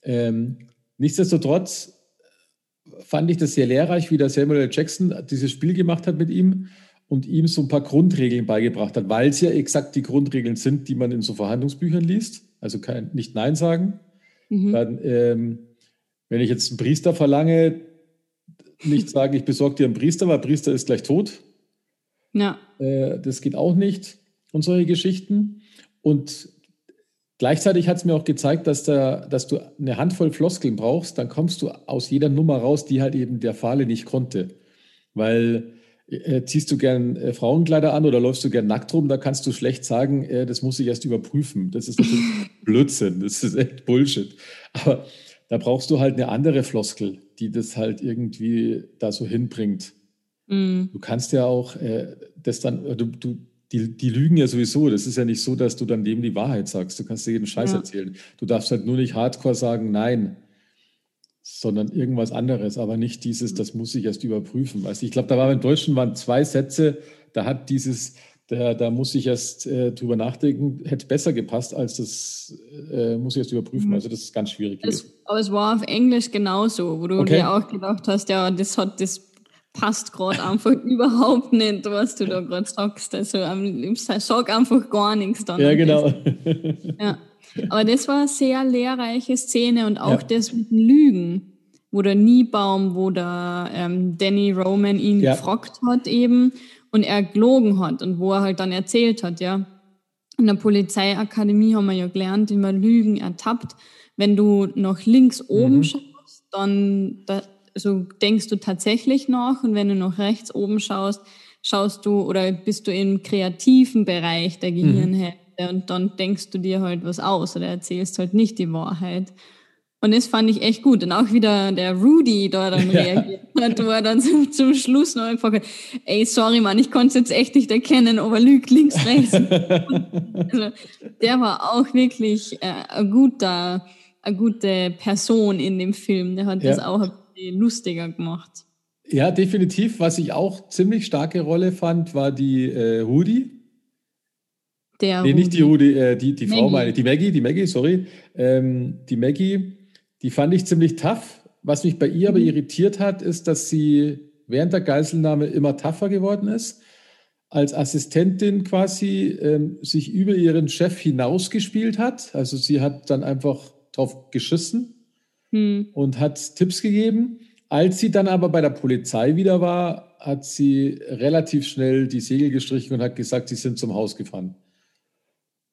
Speaker 2: Ähm, nichtsdestotrotz fand ich das sehr lehrreich, wie der Samuel L. Jackson dieses Spiel gemacht hat mit ihm und ihm so ein paar Grundregeln beigebracht hat, weil es ja exakt die Grundregeln sind, die man in so Verhandlungsbüchern liest. Also kein, nicht Nein sagen. Mhm. Dann, ähm, wenn ich jetzt einen Priester verlange, nicht sagen, ich besorge dir einen Priester, weil Priester ist gleich tot.
Speaker 3: Ja.
Speaker 2: Äh, das geht auch nicht und solche Geschichten. Und Gleichzeitig hat es mir auch gezeigt, dass, da, dass du eine Handvoll Floskeln brauchst, dann kommst du aus jeder Nummer raus, die halt eben der Fahle nicht konnte. Weil äh, ziehst du gern äh, Frauenkleider an oder läufst du gern nackt rum, da kannst du schlecht sagen, äh, das muss ich erst überprüfen. Das ist natürlich Blödsinn, das ist echt Bullshit. Aber da brauchst du halt eine andere Floskel, die das halt irgendwie da so hinbringt. Mm. Du kannst ja auch äh, das dann, du, du die, die lügen ja sowieso. Das ist ja nicht so, dass du dann dem die Wahrheit sagst. Du kannst dir jeden Scheiß ja. erzählen. Du darfst halt nur nicht hardcore sagen, nein, sondern irgendwas anderes, aber nicht dieses, das muss ich erst überprüfen. Weißt ich glaube, da war im Deutschen waren zwei Sätze, da hat dieses, da, da muss ich erst äh, drüber nachdenken, hätte besser gepasst, als das äh, muss ich erst überprüfen. Mhm. Also das ist ganz schwierig.
Speaker 3: Es, aber es war auf Englisch genauso, wo du okay. dir auch gedacht hast, ja, das hat das passt gerade einfach überhaupt nicht, was du da gerade sagst. Also ich sag einfach gar nichts dann.
Speaker 2: Ja, genau.
Speaker 3: Ja. Aber das war eine sehr lehrreiche Szene und auch ja. das mit Lügen, wo der Niebaum, wo der ähm, Danny Roman ihn ja. gefragt hat eben und er gelogen hat und wo er halt dann erzählt hat, ja. In der Polizeiakademie haben wir ja gelernt, wie man Lügen ertappt. Wenn du nach links oben mhm. schaust, dann da, also denkst du tatsächlich noch und wenn du noch rechts oben schaust, schaust du oder bist du im kreativen Bereich der Gehirnhälfte mhm. und dann denkst du dir halt was aus oder erzählst halt nicht die Wahrheit. Und das fand ich echt gut. Und auch wieder der Rudy da dann ja. reagiert hat, wo er dann zum, zum Schluss noch einfach hat, ey, sorry Mann, ich konnte es jetzt echt nicht erkennen, ob er lügt links, rechts. also, der war auch wirklich äh, ein guter, eine gute Person in dem Film. Der hat ja. das auch lustiger gemacht.
Speaker 2: Ja, definitiv. Was ich auch ziemlich starke Rolle fand, war die äh, Rudi. Der nee, Rudi. nicht die Rudi, äh, die, die Frau meine, die Maggie, die Maggie, sorry. Ähm, die Maggie, die fand ich ziemlich tough. Was mich bei ihr mhm. aber irritiert hat, ist, dass sie während der Geiselnahme immer tougher geworden ist. Als Assistentin quasi ähm, sich über ihren Chef hinausgespielt hat. Also sie hat dann einfach drauf geschissen hm. und hat Tipps gegeben. Als sie dann aber bei der Polizei wieder war, hat sie relativ schnell die Segel gestrichen und hat gesagt, sie sind zum Haus gefahren.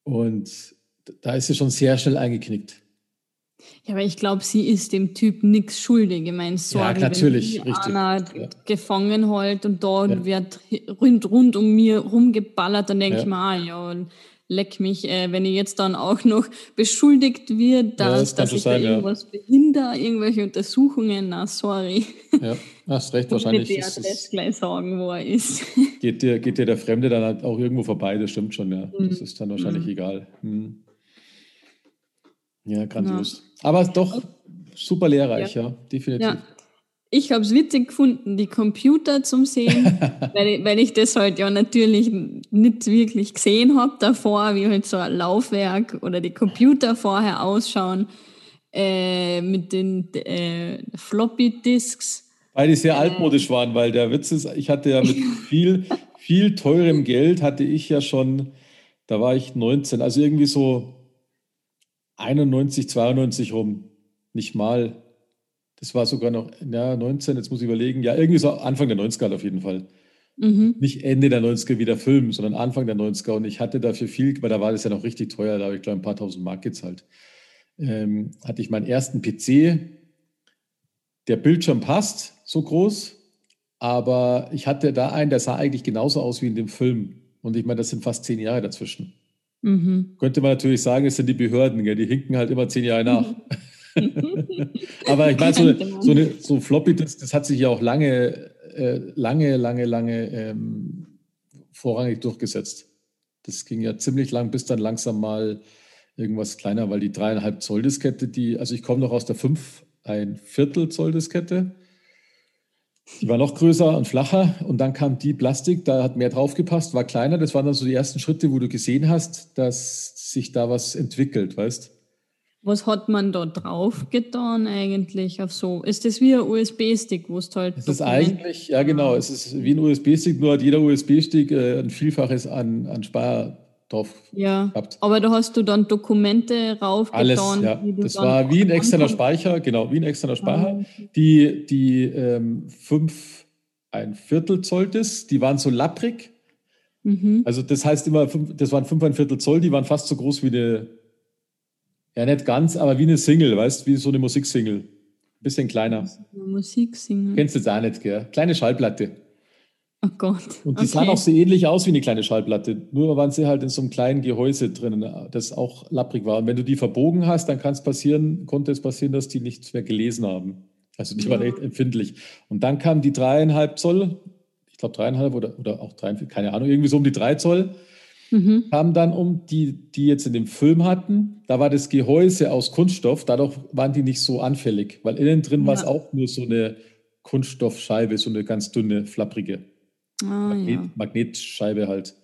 Speaker 2: Und da ist sie schon sehr schnell eingeknickt.
Speaker 3: Ja, aber ich glaube, sie ist dem Typ nichts schuldig. Ich meine, sorry,
Speaker 2: ja, natürlich,
Speaker 3: wenn
Speaker 2: richtig.
Speaker 3: einer
Speaker 2: Ja.
Speaker 3: gefangen hält und dort
Speaker 2: Ja.
Speaker 3: wird rund, rund um mir rumgeballert, dann denke
Speaker 2: Ja.
Speaker 3: ich mir, ah, ja, leck mich, äh, wenn ich jetzt dann auch noch beschuldigt wird,
Speaker 2: Ja,
Speaker 3: dass,
Speaker 2: das kann
Speaker 3: dass ich
Speaker 2: sein,
Speaker 3: da
Speaker 2: ja.
Speaker 3: irgendwas behindere, irgendwelche Untersuchungen, na, sorry.
Speaker 2: Ja, hast recht, wahrscheinlich
Speaker 3: der
Speaker 2: ist
Speaker 3: gleich sagen, wo er ist.
Speaker 2: geht, dir, geht dir der Fremde dann halt auch irgendwo vorbei, das stimmt schon, ja. Das
Speaker 3: Mhm.
Speaker 2: ist dann wahrscheinlich
Speaker 3: Mhm.
Speaker 2: egal. Hm. Ja, grandios. Aber doch super lehrreich, ja, definitiv.
Speaker 3: Ich habe es witzig gefunden, die Computer zum Sehen, weil, ich, weil ich das halt ja natürlich nicht wirklich gesehen habe davor, wie halt so ein Laufwerk oder die Computer vorher ausschauen äh, mit den äh, Floppy Disks.
Speaker 2: Weil die sehr altmodisch waren, weil der Witz ist, ich hatte ja mit viel, viel teurem Geld hatte ich ja schon, da war ich 19, also irgendwie so 91, 92 rum, nicht mal. Das war sogar noch, ja, 19, jetzt muss ich überlegen, ja, irgendwie so Anfang der 90er auf jeden Fall.
Speaker 3: Mhm.
Speaker 2: Nicht Ende der 90er wie der Film, sondern Anfang der 90er und ich hatte dafür viel, weil da war das ja noch richtig teuer, da habe ich glaube ein paar tausend Mark gezahlt. Ähm, hatte ich meinen ersten PC, der Bildschirm passt, so groß, aber ich hatte da einen, der sah eigentlich genauso aus wie in dem Film. Und ich meine, das sind fast zehn Jahre dazwischen.
Speaker 3: Mhm.
Speaker 2: Könnte man natürlich sagen, es sind die Behörden, gell? die hinken halt immer zehn Jahre nach. aber ich meine, so, so, eine, so Floppy, das, das hat sich ja auch lange, äh, lange, lange, lange ähm, vorrangig durchgesetzt. Das ging ja ziemlich lang, bis dann langsam mal irgendwas kleiner, weil die dreieinhalb Zoll Diskette, die, also ich komme noch aus der fünf, ein Viertel Zoll Diskette. Die war noch größer und flacher und dann kam die Plastik, da hat mehr draufgepasst, war kleiner. Das waren dann so die ersten Schritte, wo du gesehen hast, dass sich da was entwickelt, weißt?
Speaker 3: Was hat man da drauf getan eigentlich auf so? Ist das wie ein USB-Stick, wo es halt.
Speaker 2: Es ist eigentlich, ja genau, es ist wie ein USB-Stick, nur hat jeder USB-Stick äh, ein Vielfaches an, an Speicher drauf
Speaker 3: Ja,
Speaker 2: gehabt.
Speaker 3: aber da hast du dann Dokumente raufgetan.
Speaker 2: Alles, ja. Das war wie ein externer Speicher, genau, wie ein externer Speicher.
Speaker 3: Ah,
Speaker 2: Die, die ähm, fünf, ein Viertel Zoll Disc, die waren so lapprig.
Speaker 3: Mhm.
Speaker 2: Also das heißt immer, das waren fünf ein Viertel Zoll, die waren fast so groß wie eine, ja nicht ganz, aber wie eine Single, weißt wie so eine Musiksingle. Bisschen kleiner.
Speaker 3: Musik singen.
Speaker 2: Kennst du jetzt auch nicht, gell? Kleine Schallplatte.
Speaker 3: Oh Gott.
Speaker 2: Und die sahen auch so ähnlich aus wie eine kleine Schallplatte. Nur waren sie halt in so einem kleinen Gehäuse drin, das auch lapprig war. Und wenn du die verbogen hast, dann kann es passieren, konnte es passieren, dass die nichts mehr gelesen haben. Also die
Speaker 3: Ja.
Speaker 2: waren echt empfindlich. Und dann kamen die dreieinhalb Zoll, ich glaube dreieinhalb oder, oder auch dreieinhalb, keine Ahnung, irgendwie so um die drei Zoll,
Speaker 3: Mhm.
Speaker 2: kamen dann um, die, die jetzt in dem Film hatten. Da war das Gehäuse aus Kunststoff, dadurch waren die nicht so anfällig, weil innen drin war es
Speaker 3: Ja.
Speaker 2: auch nur so eine Kunststoffscheibe, so eine ganz dünne, flapprige.
Speaker 3: Ah,
Speaker 2: Magnet,
Speaker 3: ja.
Speaker 2: Magnetscheibe halt.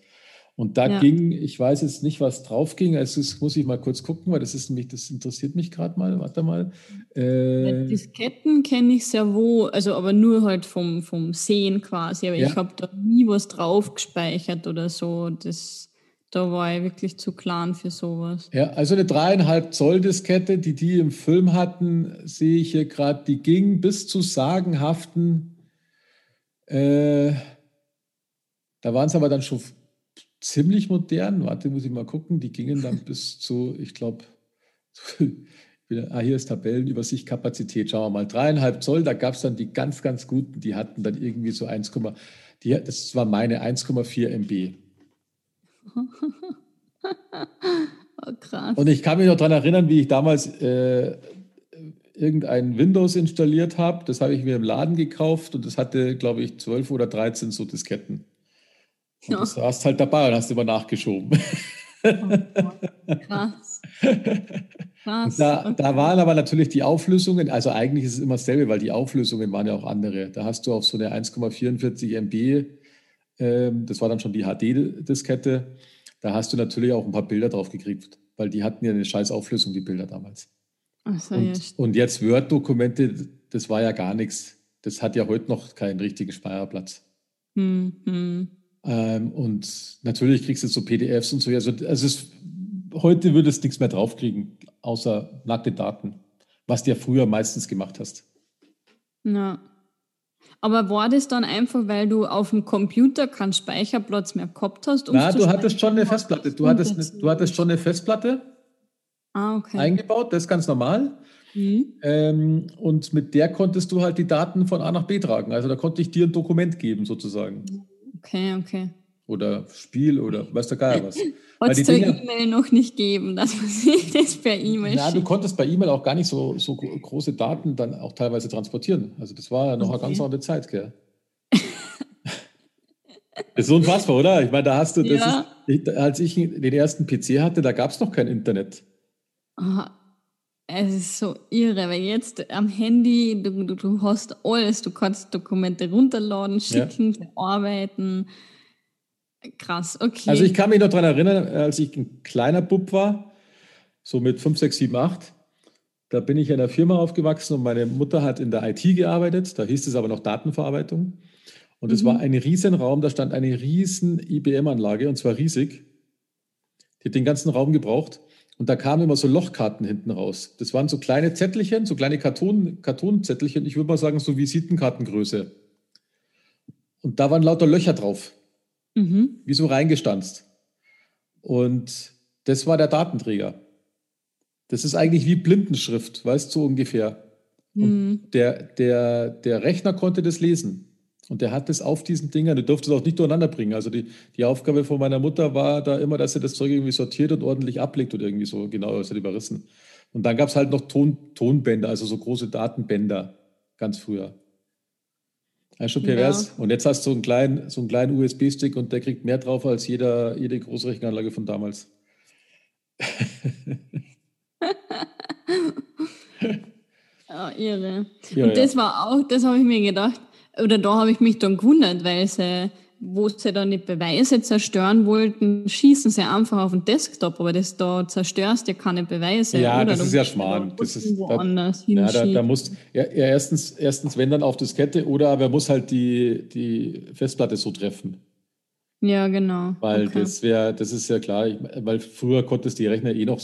Speaker 2: Und da
Speaker 3: Ja.
Speaker 2: ging, ich weiß jetzt nicht, was drauf ging. Also das muss ich mal kurz gucken, weil das ist nämlich, das interessiert mich gerade mal. Warte mal. Äh,
Speaker 3: Disketten kenne ich sehr wohl, also aber nur halt vom, vom Sehen quasi. Aber
Speaker 2: Ja.
Speaker 3: ich habe da nie was drauf gespeichert oder so. Das, da war ich wirklich zu klein für sowas.
Speaker 2: ja, also eine dreieinhalb Zoll Diskette, die die im Film hatten, sehe ich hier gerade, die ging bis zu sagenhaften. Äh, da waren es aber dann schon ziemlich modern. Warte, muss ich mal gucken. Die gingen dann bis zu, ich glaube, ah, hier ist Tabellenübersicht, Kapazität. Schauen wir mal. Dreieinhalb Zoll, da gab es dann die ganz, ganz guten, die hatten dann irgendwie so 1, die, das war meine 1,4 MB.
Speaker 3: Oh, krass.
Speaker 2: Und ich kann mich noch daran erinnern, wie ich damals äh, irgendein Windows installiert habe. Das habe ich mir im Laden gekauft und das hatte, glaube ich, 12 oder 13 so Disketten. Und
Speaker 3: Ja.
Speaker 2: das hast halt dabei und hast immer nachgeschoben.
Speaker 3: Krass. Krass.
Speaker 2: Da, da waren aber natürlich die Auflösungen, also eigentlich ist es immer dasselbe, weil die Auflösungen waren ja auch andere. Da hast du auf so eine 1,44 MB, das war dann schon die HD-Diskette, da hast du natürlich auch ein paar Bilder drauf gekriegt, weil die hatten ja eine scheiß Auflösung, die Bilder damals.
Speaker 3: Also, ja,
Speaker 2: Und, und jetzt Word-Dokumente, das war ja gar nichts. Das hat ja heute noch keinen richtigen Speicherplatz.
Speaker 3: hm, hm.
Speaker 2: Ähm, und natürlich kriegst du so PDFs und so. Also, also es, heute würdest du nichts mehr draufkriegen, außer nackte Daten, was du ja früher meistens gemacht hast.
Speaker 3: Ja. Aber war das dann einfach, weil du auf dem Computer keinen Speicherplatz mehr gehabt hast?
Speaker 2: Na,
Speaker 3: zu
Speaker 2: du hattest schon eine Festplatte. Du hattest, eine, du hattest schon eine Festplatte
Speaker 3: Ah, okay.
Speaker 2: eingebaut, das ist ganz normal. Mhm. Ähm, und mit der konntest du halt die Daten von A nach B tragen. Also da konnte ich dir ein Dokument geben, sozusagen.
Speaker 3: Okay, okay.
Speaker 2: Oder Spiel oder weiß der Geier was.
Speaker 3: Hat es E-Mail noch nicht geben, dass man sich das per E-Mail
Speaker 2: Ja, du konntest bei E-Mail auch gar nicht so, so große Daten dann auch teilweise transportieren. Also das war ja noch okay. eine ganz andere Zeit, gell? Das ist unfassbar, oder? Ich meine, da hast du, ja. ist, als ich den ersten PC hatte, da gab es noch kein Internet.
Speaker 3: Oh, es ist so irre, weil jetzt am Handy, du, du, du hast alles, du kannst Dokumente runterladen, schicken, ja. bearbeiten. Krass, okay.
Speaker 2: Also ich kann mich noch daran erinnern, als ich ein kleiner Bub war, so mit 5, 6, 7, 8, da bin ich in einer Firma aufgewachsen und meine Mutter hat in der IT gearbeitet, da hieß es aber noch Datenverarbeitung. Und es mhm. war ein Riesenraum, da stand eine riesen IBM-Anlage und zwar riesig. Die hat den ganzen Raum gebraucht. Und da kamen immer so Lochkarten hinten raus. Das waren so kleine Zettelchen, so kleine Karton, Kartonzettelchen, ich würde mal sagen, so Visitenkartengröße. Und da waren lauter Löcher drauf. Mhm. Wie so reingestanzt. Und das war der Datenträger. Das ist eigentlich wie Blindenschrift, weißt du, so ungefähr. Und mhm. der, der, der Rechner konnte das lesen. Und der hat das auf diesen Dingern, du durftest es auch nicht durcheinander bringen. Also die, die Aufgabe von meiner Mutter war da immer, dass sie das Zeug irgendwie sortiert und ordentlich ablegt oder irgendwie so, genau, das hat überrissen. Und dann gab es halt noch Ton, Tonbänder, also so große Datenbänder, ganz früher. Das ist schon pervers. Ja. Und jetzt hast du so einen kleinen, so einen kleinen USB-Stick und der kriegt mehr drauf als jeder, jede Großrechenanlage von damals.
Speaker 3: oh, irre. Ja, und das war auch, das habe ich mir gedacht, oder da habe ich mich dann gewundert, weil sie, wo sie dann die Beweise zerstören wollten, schießen sie einfach auf den Desktop, aber das da zerstörst ja keine Beweise.
Speaker 2: Ja, oder? das ist ja Schmarrn. Das ist woanders da, ja, da, da muss ja, ja, erstens, erstens, wenn dann auf Diskette oder aber muss halt die, die Festplatte so treffen.
Speaker 3: Ja, genau.
Speaker 2: Weil okay. das wäre, das ist ja klar, ich, weil früher konntest du die Rechner eh noch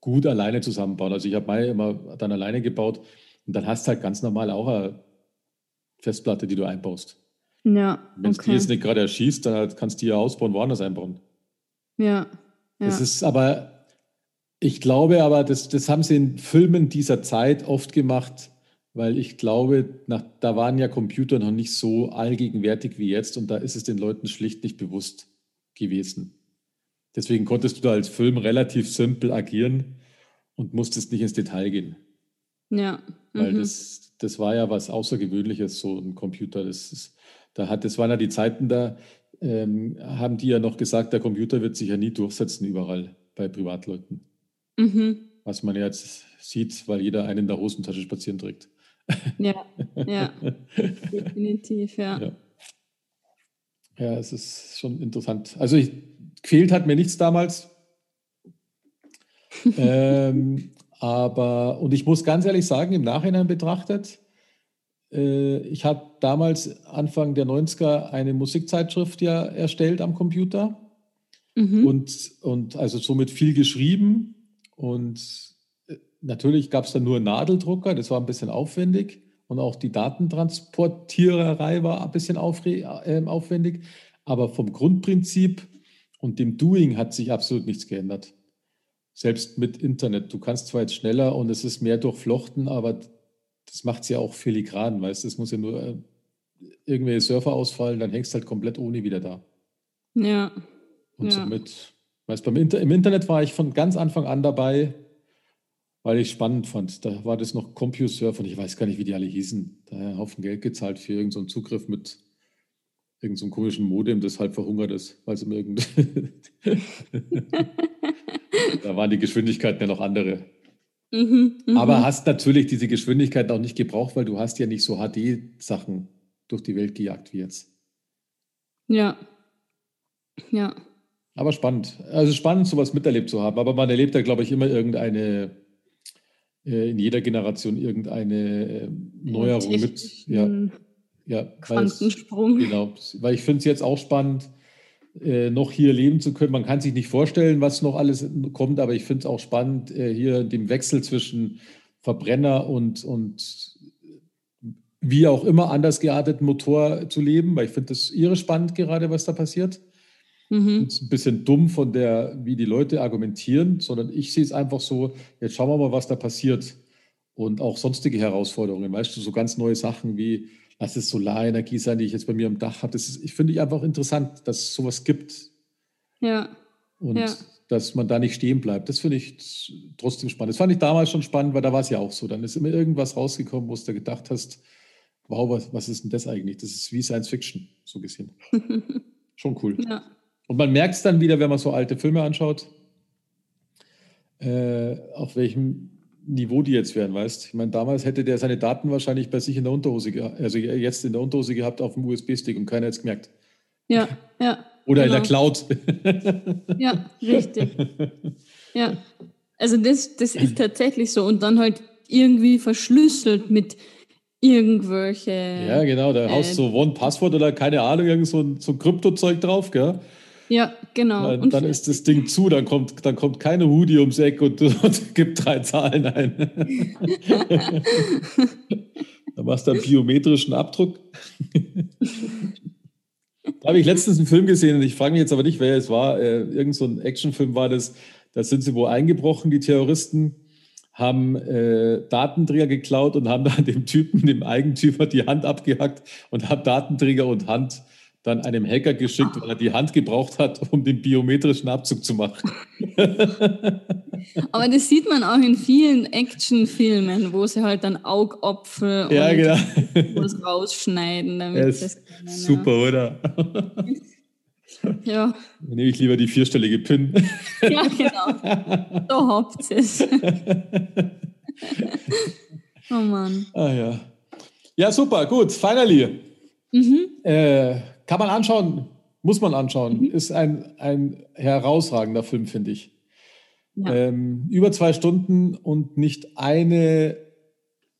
Speaker 2: gut alleine zusammenbauen. Also ich habe meine immer dann alleine gebaut und dann hast du halt ganz normal auch eine Festplatte, die du einbaust.
Speaker 3: Ja.
Speaker 2: Wenn es okay. die jetzt nicht gerade erschießt, dann halt kannst du die ja ausbauen, woanders einbauen.
Speaker 3: Ja. ja.
Speaker 2: Das ist aber, ich glaube aber, das, das haben sie in Filmen dieser Zeit oft gemacht, weil ich glaube, nach, da waren ja Computer noch nicht so allgegenwärtig wie jetzt und da ist es den Leuten schlicht nicht bewusst gewesen. Deswegen konntest du da als Film relativ simpel agieren und musstest nicht ins Detail gehen.
Speaker 3: Ja.
Speaker 2: Weil mhm. das, das war ja was Außergewöhnliches, so ein Computer. Das, ist, da hat, das waren ja die Zeiten, da ähm, haben die ja noch gesagt, der Computer wird sich ja nie durchsetzen überall bei Privatleuten. Mhm. Was man jetzt sieht, weil jeder einen in der Hosentasche spazieren trägt.
Speaker 3: Ja, ja, definitiv, ja.
Speaker 2: ja. Ja, es ist schon interessant. Also ich, gefehlt hat mir nichts damals. ähm, aber, und ich muss ganz ehrlich sagen, im Nachhinein betrachtet, ich habe damals Anfang der 90er eine Musikzeitschrift ja erstellt am Computer mhm. und, und also somit viel geschrieben. Und äh, natürlich gab es dann nur Nadeldrucker, das war ein bisschen aufwendig. Und auch die Datentransportiererei war ein bisschen äh, aufwendig. Aber vom Grundprinzip und dem Doing hat sich absolut nichts geändert selbst mit Internet. Du kannst zwar jetzt schneller und es ist mehr durchflochten, aber das macht es ja auch filigran, weißt du? Es muss ja nur äh, irgendwelche Surfer ausfallen, dann hängst du halt komplett ohne wieder da.
Speaker 3: Ja.
Speaker 2: Und ja. somit, weißt beim Inter im Internet war ich von ganz Anfang an dabei, weil ich spannend fand. Da war das noch CompuServe und ich weiß gar nicht, wie die alle hießen. Da einen Haufen Geld gezahlt für irgendeinen so Zugriff mit irgendeinem so komischen Modem, das halb verhungert ist, weil es im irgend Da waren die Geschwindigkeiten ja noch andere. Mhm, mh. Aber hast natürlich diese Geschwindigkeit auch nicht gebraucht, weil du hast ja nicht so HD-Sachen durch die Welt gejagt wie jetzt.
Speaker 3: Ja. Ja.
Speaker 2: Aber spannend. Also spannend, sowas miterlebt zu haben. Aber man erlebt da, glaube ich, immer irgendeine, äh, in jeder Generation irgendeine äh, Neuerung mit. Ja, ja,
Speaker 3: Quantensprung.
Speaker 2: genau. Weil ich finde es jetzt auch spannend noch hier leben zu können. Man kann sich nicht vorstellen, was noch alles kommt, aber ich finde es auch spannend, äh, hier den Wechsel zwischen Verbrenner und, und wie auch immer anders gearteten Motor zu leben, weil ich finde das irre spannend gerade, was da passiert. Mhm. Es ist ein bisschen dumm von der, wie die Leute argumentieren, sondern ich sehe es einfach so, jetzt schauen wir mal, was da passiert. und auch sonstige Herausforderungen. Weißt du, so ganz neue Sachen wie, lass es Solarenergie sein, die ich jetzt bei mir am Dach habe. Das ist, ich finde ich einfach interessant, dass es sowas gibt.
Speaker 3: Ja.
Speaker 2: Und
Speaker 3: Ja.
Speaker 2: dass man da nicht stehen bleibt. Das finde ich trotzdem spannend. Das fand ich damals schon spannend, weil da war es ja auch so. Dann ist immer irgendwas rausgekommen, wo du gedacht hast, wow, was, was ist denn das eigentlich? Das ist wie Science Fiction, so bisschen. schon cool.
Speaker 3: Ja.
Speaker 2: Und man merkt es dann wieder, wenn man so alte Filme anschaut, äh, auf welchem Niveau die jetzt wären, weißt Ich meine, damals hätte der seine Daten wahrscheinlich bei sich in der Unterhose gehabt, also jetzt in der Unterhose gehabt auf dem USB-Stick und keiner hätte es gemerkt.
Speaker 3: Ja, ja.
Speaker 2: Oder in der
Speaker 3: genau.
Speaker 2: Cloud.
Speaker 3: Ja, richtig. Ja. Also das, das ist tatsächlich so. Und dann halt irgendwie verschlüsselt mit irgendwelche.
Speaker 2: ja, genau, da
Speaker 3: Äh,
Speaker 2: haust du so One-Passwort oder keine Ahnung, irgend so ein, so Kryptozeug drauf, gell?
Speaker 3: Ja, genau.
Speaker 2: Dann,
Speaker 3: Und
Speaker 2: dann ist das Ding zu, dann kommt, dann kommt keine Hoodie ums Eck und, und gibt drei Zahlen ein. dann machst du einen biometrischen Abdruck. da habe ich letztens einen Film gesehen und ich frage mich jetzt aber nicht, wer es war. Äh, irgend so ein Actionfilm war das. Da sind sie wo eingebrochen, die Terroristen, haben äh, Datenträger geklaut und haben dann dem Typen, dem Eigentümer, die Hand abgehackt und haben Datenträger und Hand dann einem Hacker geschickt, weil er die Hand gebraucht hat, um den biometrischen Abzug zu machen.
Speaker 3: Aber das sieht man auch in vielen Actionfilmen, wo sie halt dann Augapfel
Speaker 2: Ja,
Speaker 3: und
Speaker 2: genau.
Speaker 3: was rausschneiden, damit
Speaker 2: Ja,
Speaker 3: das können,
Speaker 2: super, oder?
Speaker 3: Ja.
Speaker 2: Dann nehme ich lieber die vierstellige PIN.
Speaker 3: ja, genau. Da habt es. oh Mann.
Speaker 2: Ah ja. Ja, super, gut. Finally.
Speaker 3: Mhm.
Speaker 2: Äh, kann man anschauen, muss man anschauen. Ist ein, ein herausragender Film, finde ich.
Speaker 3: Ja.
Speaker 2: Ähm, über zwei Stunden und nicht eine,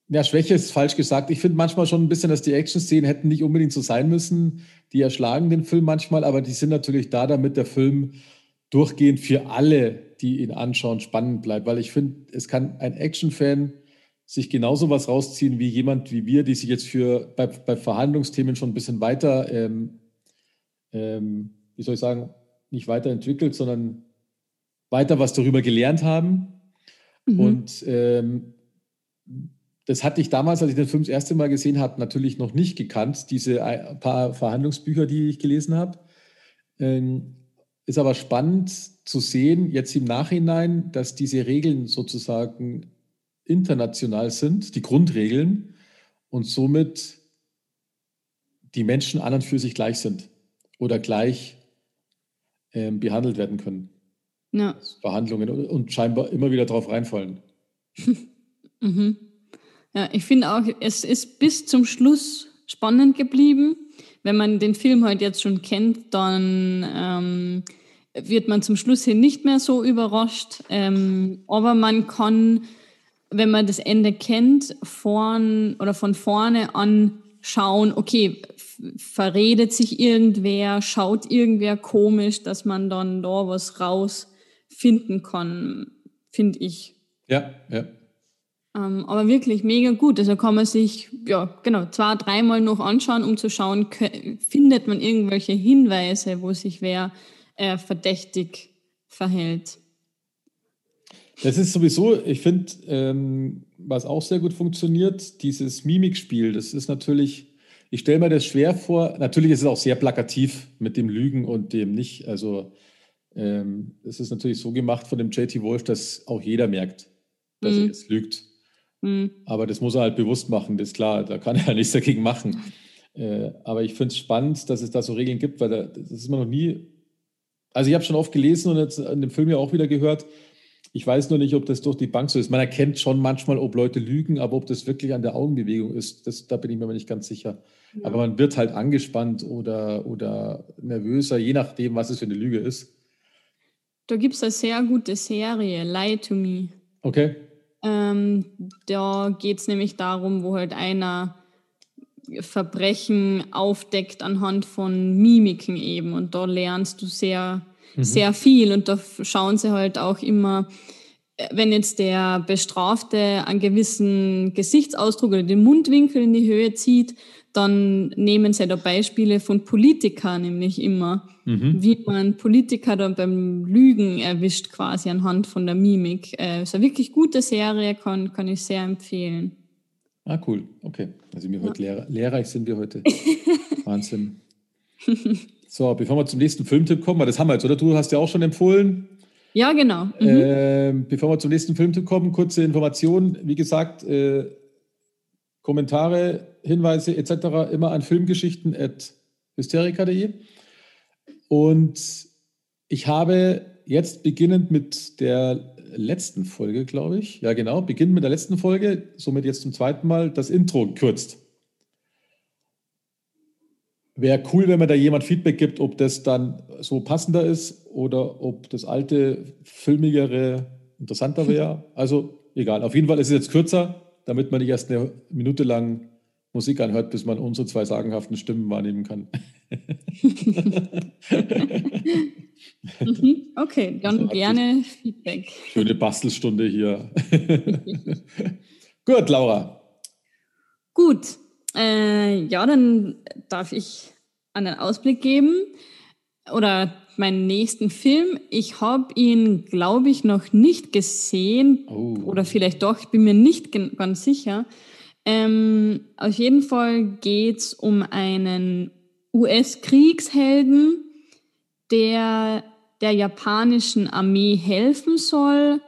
Speaker 2: ja, Schwäche ist falsch gesagt. Ich finde manchmal schon ein bisschen, dass die Action-Szenen hätten nicht unbedingt so sein müssen. Die erschlagen den Film manchmal, aber die sind natürlich da, damit der Film durchgehend für alle, die ihn anschauen, spannend bleibt. Weil ich finde, es kann ein Action-Fan sich genauso was rausziehen wie jemand wie wir, die sich jetzt für bei, bei Verhandlungsthemen schon ein bisschen weiter, ähm, ähm, wie soll ich sagen, nicht weiterentwickelt, sondern weiter was darüber gelernt haben.
Speaker 3: Mhm.
Speaker 2: Und ähm, das hatte ich damals, als ich den Film das erste Mal gesehen habe, natürlich noch nicht gekannt, diese paar Verhandlungsbücher, die ich gelesen habe. Ähm, ist aber spannend zu sehen, jetzt im Nachhinein, dass diese Regeln sozusagen international sind, die Grundregeln, und somit die Menschen an und für sich gleich sind oder gleich ähm, behandelt werden können.
Speaker 3: Ja.
Speaker 2: Verhandlungen und- scheinbar immer wieder drauf reinfallen.
Speaker 3: Mhm. Ja, ich finde auch, es ist bis zum Schluss spannend geblieben. Wenn man den Film halt jetzt schon kennt, dann ähm, wird man zum Schluss hin nicht mehr so überrascht. Ähm, aber man kann, wenn man das Ende kennt, vorn oder von vorne an schauen, okay, verredet sich irgendwer, schaut irgendwer komisch, dass man dann da was rausfinden kann, finde ich.
Speaker 2: Ja, ja.
Speaker 3: Ähm, aber wirklich mega gut. Also kann man sich, ja, genau, zwei, dreimal noch anschauen, um zu schauen, findet man irgendwelche Hinweise, wo sich wer äh, verdächtig verhält.
Speaker 2: Das ist sowieso, ich finde, ähm, was auch sehr gut funktioniert, dieses Mimikspiel. Das ist natürlich, ich stelle mir das schwer vor. Natürlich ist es auch sehr plakativ mit dem Lügen und dem nicht. Also ähm, es ist natürlich so gemacht von dem JT Wolf, dass auch jeder merkt, dass er
Speaker 3: Mhm.
Speaker 2: jetzt lügt.
Speaker 3: Hm.
Speaker 2: Aber das muss er halt bewusst machen, das ist klar, da kann er nichts dagegen machen. Äh, aber ich finde es spannend, dass es da so Regeln gibt, weil da, das ist mir noch nie. Also ich habe schon oft gelesen und jetzt in dem Film ja auch wieder gehört. Ich weiß nur nicht, ob das durch die Bank so ist. Man erkennt schon manchmal, ob Leute lügen, aber ob das wirklich an der Augenbewegung ist, das, da bin ich mir nicht ganz sicher.
Speaker 3: Ja.
Speaker 2: Aber man wird halt angespannt oder, oder nervöser, je nachdem, was es für eine Lüge ist.
Speaker 3: Da gibt es eine sehr gute Serie, Lie to Me.
Speaker 2: Okay?
Speaker 3: Ähm, da geht es nämlich darum, wo halt einer Verbrechen aufdeckt anhand von Mimiken eben. Und da lernst du sehr, sehr viel. Und da schauen sie halt auch immer, wenn jetzt der Bestrafte einen gewissen Gesichtsausdruck oder den Mundwinkel in die Höhe zieht, dann nehmen sie da Beispiele von Politikern nämlich immer, mhm. wie man Politiker dann beim Lügen erwischt quasi anhand von der Mimik. Äh, ist eine wirklich gute Serie, kann, kann ich sehr empfehlen.
Speaker 2: Ah, cool. Okay. Also wir ja. heute lehr lehrreich sind wir heute. Wahnsinn. So, bevor wir zum nächsten Filmtipp kommen, das haben wir jetzt, oder? Du hast ja auch schon empfohlen.
Speaker 3: Ja, genau.
Speaker 2: Mhm. Äh, bevor wir zum nächsten Filmtipp kommen, kurze Information. Wie gesagt, äh, Kommentare, Hinweise etc. immer an filmgeschichten.hysterica.de. Und ich habe jetzt beginnend mit der letzten Folge, glaube ich, ja genau, beginnend mit der letzten Folge, somit jetzt zum zweiten Mal das Intro gekürzt. Wäre cool, wenn mir da jemand Feedback gibt, ob das dann so passender ist oder ob das alte, filmigere interessanter wäre. Also egal. Auf jeden Fall ist es jetzt kürzer, damit man nicht erst eine Minute lang Musik anhört, bis man unsere zwei sagenhaften Stimmen wahrnehmen kann.
Speaker 3: Mhm, okay, dann also gerne Feedback.
Speaker 2: Schöne Bastelstunde hier. Gut, Laura.
Speaker 3: Gut, äh, ja, dann darf ich einen Ausblick geben oder meinen nächsten Film. Ich habe ihn, glaube ich, noch nicht gesehen oh. oder vielleicht doch, ich bin mir nicht ganz sicher. Ähm, auf jeden Fall geht es um einen US-Kriegshelden, der der japanischen Armee helfen soll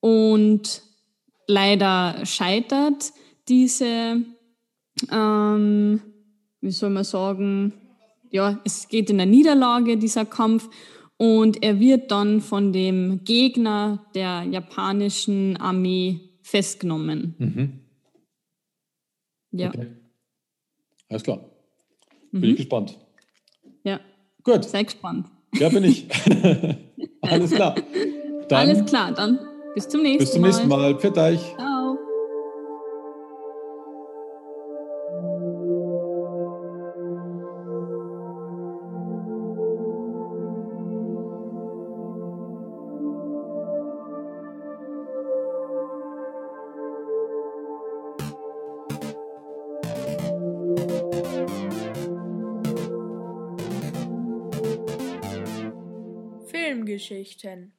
Speaker 3: und leider scheitert diese ähm, wie soll man sagen, ja, es geht in der Niederlage, dieser Kampf. Und er wird dann von dem Gegner der japanischen Armee festgenommen. Mhm.
Speaker 2: Ja. Okay. Alles klar. Bin mhm. ich gespannt.
Speaker 3: Ja.
Speaker 2: Gut.
Speaker 3: Sehr gespannt.
Speaker 2: Ja, bin ich. Alles klar.
Speaker 3: Dann Alles klar, dann bis zum nächsten Mal.
Speaker 2: Bis zum nächsten Mal. Mal. Pfiat euch.
Speaker 1: Geschichten.